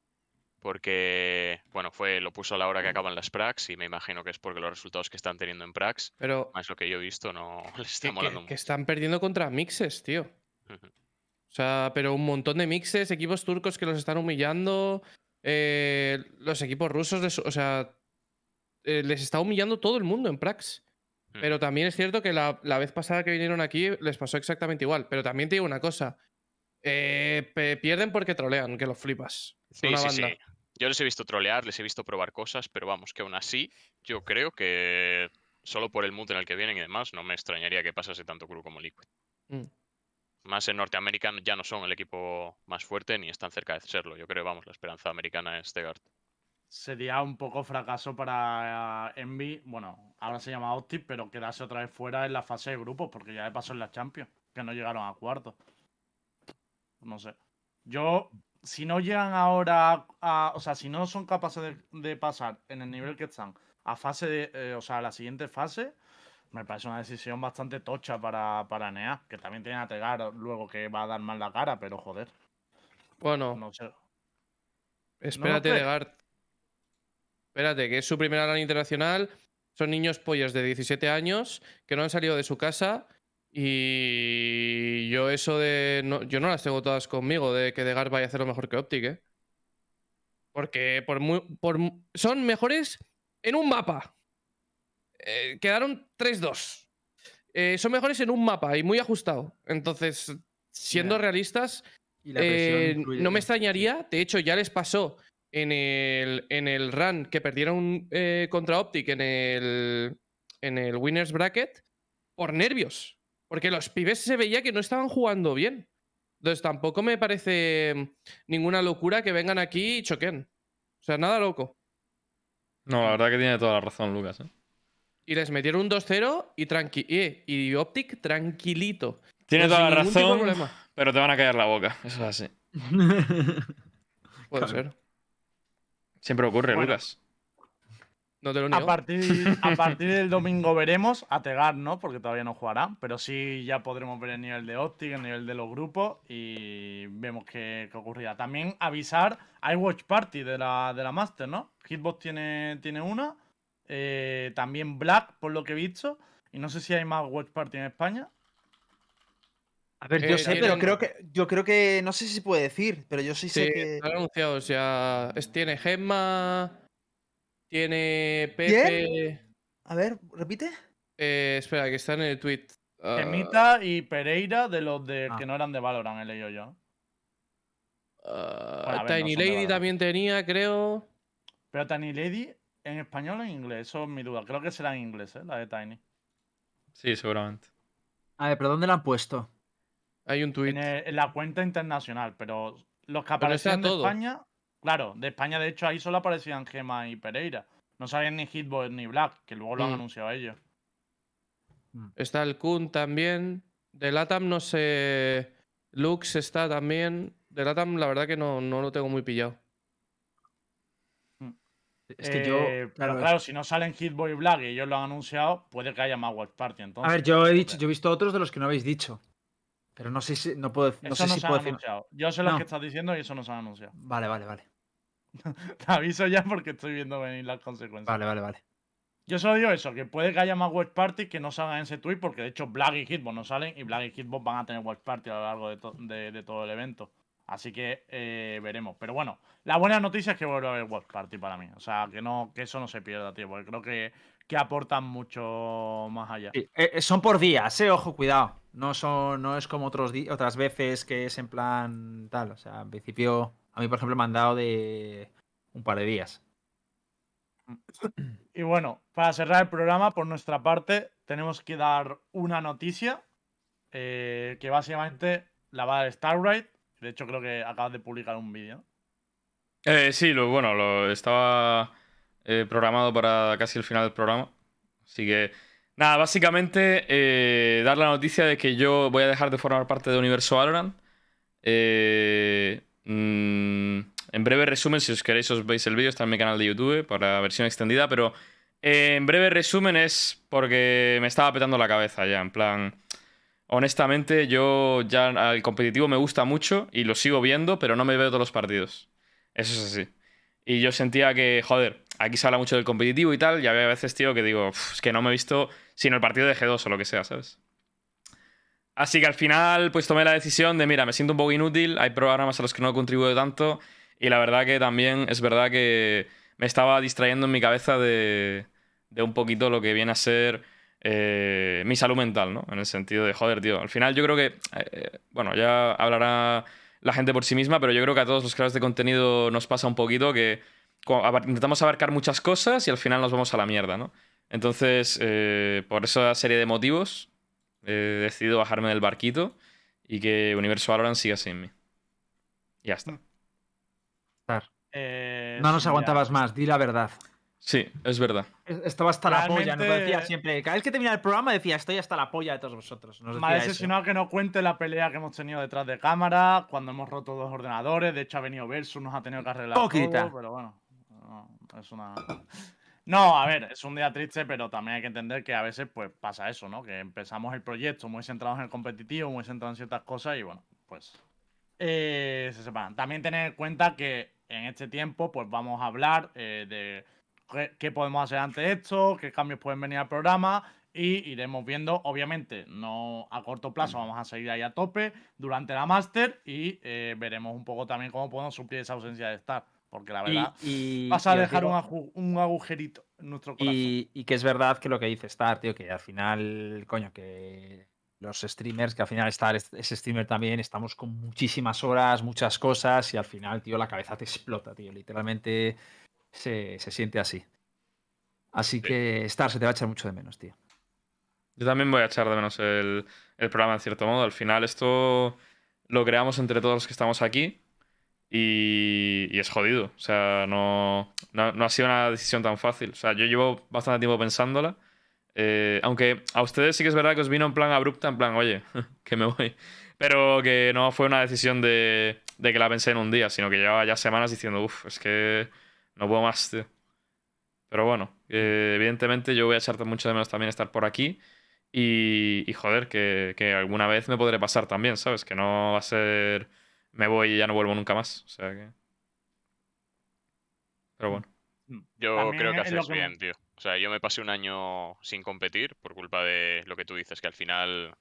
Porque, bueno, fue lo puso a la hora que acaban las Prax y me imagino que es porque los resultados que están teniendo en Prax, Pero más lo que yo he visto, no les está que, molando que- que mucho. están perdiendo contra mixes, tío. O sea, pero un montón de mixes, equipos turcos que los están humillando. eh, los equipos rusos, les- o sea, eh, les está humillando todo el mundo en Prax. Mm. Pero también es cierto que la, la vez pasada que vinieron aquí les pasó exactamente igual. Pero también te digo una cosa. Eh, pierden porque trolean, que los flipas. Sí, una sí, sí. Yo les he visto trolear, les he visto probar cosas, pero vamos, que aún así, yo creo que solo por el mood en el que vienen y demás, no me extrañaría que pasase tanto Crew como Liquid. Mm. Más en Norteamérica ya no son el equipo más fuerte ni están cerca de serlo. Yo creo, vamos, la esperanza americana es Tegart. Sería un poco fracaso para eh, Envy. Bueno, ahora se llama Optic, pero quedarse otra vez fuera en la fase de grupos, porque ya le pasó en la Champions, que no llegaron a cuartos. No sé. Yo, si no llegan ahora a. O sea, si no son capaces de, de pasar en el nivel que están a fase de. eh, o sea, a la siguiente fase, me parece una decisión bastante tocha para, para NEA, que también tiene a Tegar luego que va a dar mal la cara, pero joder. Bueno, No sé. espérate? Degard. Espérate, que es su primera LAN internacional. Son niños pollas de 17 años que no han salido de su casa. Y yo eso de... no- yo no las tengo todas conmigo de que Degar vaya a hacerlo mejor que Optic, ¿eh? Porque por muy, por son mejores en un mapa. eh, quedaron 3-2. Eh, son mejores en un mapa y muy ajustado. Entonces, siendo realistas, Y eh, no me extrañaría. De hecho, ya les pasó en el, en el run que perdieron contra Optic en el, en el Winners Bracket por nervios. Porque los pibes se veía que no estaban jugando bien. Entonces tampoco me parece mm, ninguna locura que vengan aquí y choquen. O sea, nada loco. No, la verdad que tiene toda la razón, Lucas. ¿eh? Y les metieron un 2-0 y, tranqui eh, y Optic tranquilito. Tiene Pues toda la razón, pero te van a callar la boca. Eso es así. Puede Claro. ser. Siempre ocurre, Bueno. Lucas. No te lo A partir, a partir del domingo veremos, a Tegar no, porque todavía no jugará, pero sí ya podremos ver el nivel de Optic, el nivel de los grupos y vemos qué, qué ocurrirá. También avisar, hay Watch Party de la, de la Master, ¿no? Hitbox tiene, tiene una, eh, también Black, por lo que he visto, y no sé si hay más Watch Party en España. A ver, Eh, yo sé, pero creo que. Yo creo que. No sé si se puede decir, pero yo sí sé que. están anunciados ya. Es- tiene Gemma. Tiene Pepe. A ver, repite. eh, espera, que está en el tweet. Ah, Gemita y Pereira de los de Ah. que no eran de Valorant, he leído yo. ah, Bueno, no Tiny Lady también tenía, creo. Pero Tiny Lady, ¿en español o en inglés? Eso es mi duda. Creo que será en inglés, ¿eh? La de Tiny. Sí, seguramente. A ver, pero ¿dónde la han puesto? Hay un tweet. En, el- en la cuenta internacional, pero los que aparecían de todo. España, claro, de España de hecho ahí solo aparecían Gema y Pereira. No sabían ni Hitbox ni Black, que luego lo han Mm. anunciado ellos. Está el Kun también. De Latam no sé. Lux está también. De Latam, la verdad que no, no lo tengo muy pillado. Es que yo. Eh, pero claro, si no salen Hitbox y Black y ellos lo han anunciado, puede que haya más Watch Party. Entonces, A ver, yo he dicho, yo he visto otros de los que no habéis dicho. Pero no sé si. No puedo. No eso sé no si se puedo han decir. anunciado. Yo sé lo No. que estás diciendo y eso no se han anunciado. Vale, vale, vale. Te aviso ya porque estoy viendo venir las consecuencias. Vale, vale, vale. Yo solo digo eso, que puede que haya más Watch Party que no salgan en ese tweet, porque de hecho Black y Hitbox no salen y Black y Hitbox van a tener Watch Party a lo largo de, to- de- de todo el evento. Así que eh, veremos. Pero bueno, la buena noticia es que vuelve a haber Watch Party para mí. O sea, que no que eso no se pierda, tío, porque creo que, que aportan mucho más allá. Sí, eh, eh, son por días, eh, ojo, cuidado. No son, no es como otros otras veces que es en plan tal. O sea, en principio, a mí, por ejemplo, me han dado de un par de días. Y bueno, para cerrar el programa, por nuestra parte, tenemos que dar una noticia. eh, que básicamente la va a dar Starbright. De hecho, creo que acabas de publicar un vídeo. Eh, sí, lo, bueno, lo estaba programado para casi el final del programa. Así que, nada, básicamente eh, dar la noticia de que yo voy a dejar de formar parte de Universo Valorant. Eh, mm, en breve resumen, si os queréis os veis el vídeo, está en mi canal de YouTube para versión extendida, pero eh, en breve resumen es porque me estaba petando la cabeza ya, en plan... Honestamente, yo ya el competitivo me gusta mucho y lo sigo viendo, pero no me veo todos los partidos. Eso es así. Y yo sentía que, joder, aquí se habla mucho del competitivo y tal, y había veces, tío, que digo, "Uf, es que no me he visto sino el partido de G2 o lo que sea, ¿sabes? Así que al final, pues tomé la decisión de, mira, me siento un poco inútil, hay programas a los que no contribuyo tanto, y la verdad que también es verdad que me estaba distrayendo en mi cabeza de, un poquito lo que viene a ser eh, mi salud mental, ¿no? En el sentido de, joder, tío, al final yo creo que, eh, bueno, ya hablará la gente por sí misma, pero yo creo que a todos los creadores de contenido nos pasa un poquito que intentamos abarcar muchas cosas y al final nos vamos a la mierda, ¿no? Entonces, eh, por esa serie de motivos, he decidido bajarme del barquito y que Universo Valorant siga sin mí. Ya está. Eh, No nos aguantabas ya. más, di la verdad. Sí, es verdad. Es- Estaba hasta la polla, nos lo decía siempre. Cada vez que terminaba el programa decía, estoy hasta la polla de todos vosotros. Nos Me ha decepcionado que no cuente la pelea que hemos tenido detrás de cámara, cuando hemos roto dos ordenadores. De hecho, ha venido Versus, nos ha tenido que arreglar Hipócrita. todo, pero bueno. No, es una. No, a ver, es un día triste, pero también hay que entender que a veces pues pasa eso, ¿no? Que empezamos el proyecto muy centrados en el competitivo, muy centrados en ciertas cosas y bueno, pues eh, se separan. También tener en cuenta que en este tiempo pues vamos a hablar eh, de qué, podemos hacer ante esto, qué cambios pueden venir al programa y iremos viendo, obviamente, no a corto plazo, vamos a seguir ahí a tope durante la máster y eh, veremos un poco también cómo podemos suplir esa ausencia de estar. Porque la Y, verdad, y- vas a dejar digo- un, agujerito en nuestro corazón. Y, y que es verdad que lo que dice Star, tío, que al final, coño, que los streamers, que al final Star es, es streamer también, estamos con muchísimas horas, muchas cosas, y al final, tío, la cabeza te explota, tío. Literalmente se, se siente así. Así que Star se te va a echar mucho de menos, tío. Yo también voy a echar de menos el, el programa en cierto modo. Al final esto lo creamos entre todos los que estamos aquí y, y es jodido. O sea, no, no, no ha sido una decisión tan fácil. O sea, yo llevo bastante tiempo pensándola. Eh, aunque a ustedes sí que es verdad que os vino en plan abrupta, en plan, oye, que me voy. Pero que no fue una decisión de, de que la pensé en un día, sino que llevaba ya semanas diciendo, uff, es que no puedo más, tío. Pero bueno, eh, evidentemente yo voy a echarte mucho de menos también estar por aquí. Y, y joder, que, que alguna vez me podré pasar también, ¿sabes? Que no va a ser me voy y ya no vuelvo nunca más. O sea que. Pero bueno. Yo También creo que haces que bien, tío. O sea, yo me pasé un año sin competir por culpa de lo que tú dices, que al final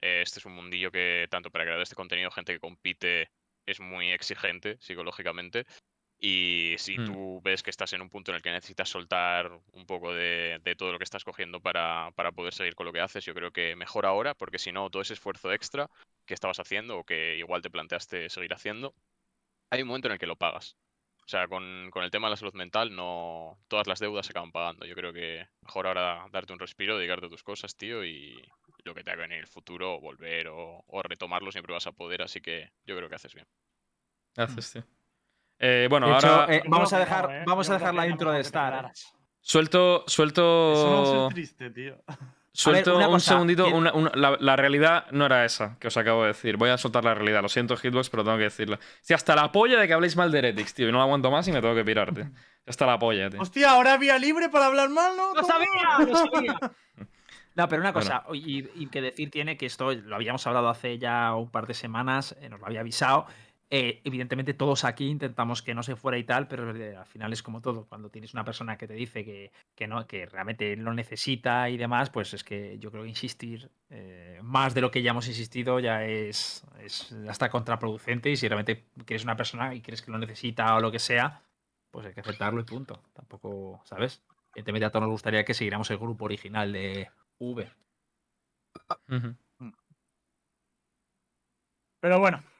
eh, este es un mundillo que tanto para crear este contenido, gente que compite es muy exigente psicológicamente. Y si Mm. tú ves que estás en un punto en el que necesitas soltar un poco de, de todo lo que estás cogiendo para, para poder seguir con lo que haces, yo creo que mejor ahora, porque si no, todo ese esfuerzo extra que estabas haciendo o que igual te planteaste seguir haciendo, hay un momento en el que lo pagas. O sea, con, con el tema de la salud mental, no todas las deudas se acaban pagando. Yo creo que mejor ahora darte un respiro, dedicarte a tus cosas, tío, y lo que te haga en el futuro, volver o, o retomarlo, siempre vas a poder. Así que yo creo que haces bien. Gracias, tío. Eh, bueno, De hecho, ahora eh, Yo vamos a dejar, no, ¿eh? vamos a dejar la intro de Star. ¿eh? suelto, Eso no suelto, triste, tío. suelto un cosa, segundito. ¿quién- una- una- la, la realidad no era esa que os acabo de decir. Voy a soltar la realidad. Lo siento, Hitbox, pero tengo que decirla. Si hasta la polla de que habléis mal de Heretics, tío, y no la aguanto más y me tengo que pirar, tío. Hasta la polla, tío. Hostia, ahora vía libre para hablar mal, ¿no? ¡Lo sabía! ¡Lo sabía! No, pero una Bueno. cosa, y, y que decir tiene que esto lo habíamos hablado hace ya un par de semanas, eh, nos lo había avisado. Eh, evidentemente, todos aquí intentamos que no se fuera y tal, pero eh, al final es como todo. Cuando tienes una persona que te dice que, que no, que realmente lo necesita y demás, pues es que yo creo que insistir eh, más de lo que ya hemos insistido ya es, es hasta contraproducente. Y si realmente quieres una persona y crees que lo necesita o lo que sea, pues hay que aceptarlo y punto. Tampoco, ¿sabes? Evidentemente a todos nos gustaría que siguiéramos el grupo original de V. Ujú. Pero bueno.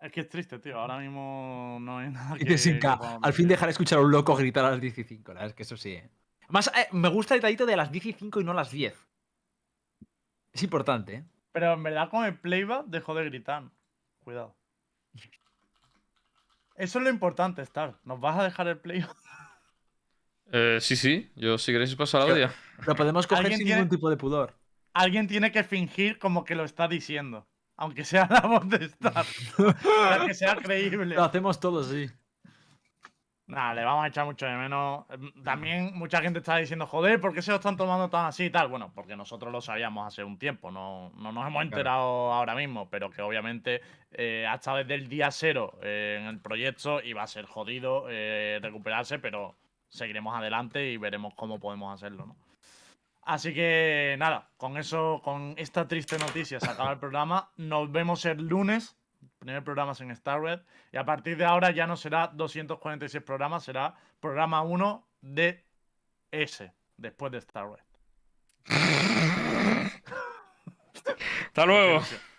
Es que es triste, tío. Ahora mismo no hay nada que. Sin que K. Al fin dejar de escuchar a un loco gritar a las 10 y 5, la verdad es que eso sí. ¿eh? Más, eh, me gusta el detallito de las 10 y 5 y no las 10. Es importante, ¿eh? Pero en verdad con el playback dejó de gritar. Cuidado. Eso es lo importante, Star. ¿Nos vas a dejar el playback? Eh, sí, sí. Yo, si queréis, paso al audio. Lo podemos coger ¿Alguien sin tiene- ningún tipo de pudor. Alguien tiene que fingir como que lo está diciendo. Aunque sea la voz de Star. para que sea creíble. Lo hacemos todos, sí. Nada, le vamos a echar mucho de menos. También mucha gente está diciendo, joder, ¿por qué se lo están tomando tan así y tal? Bueno, porque nosotros lo sabíamos hace un tiempo, no, no nos hemos enterado ahora mismo, pero que obviamente eh, ha estado desde el día cero eh, en el proyecto y va a ser jodido eh, recuperarse, pero seguiremos adelante y veremos cómo podemos hacerlo, ¿no? Así que nada, con eso, con esta triste noticia se acaba el programa. Nos vemos el lunes. Primer programa en Star Red. Y a partir de ahora ya no será 246 programas, será programa 1 de S, después de Star Red. Hasta luego.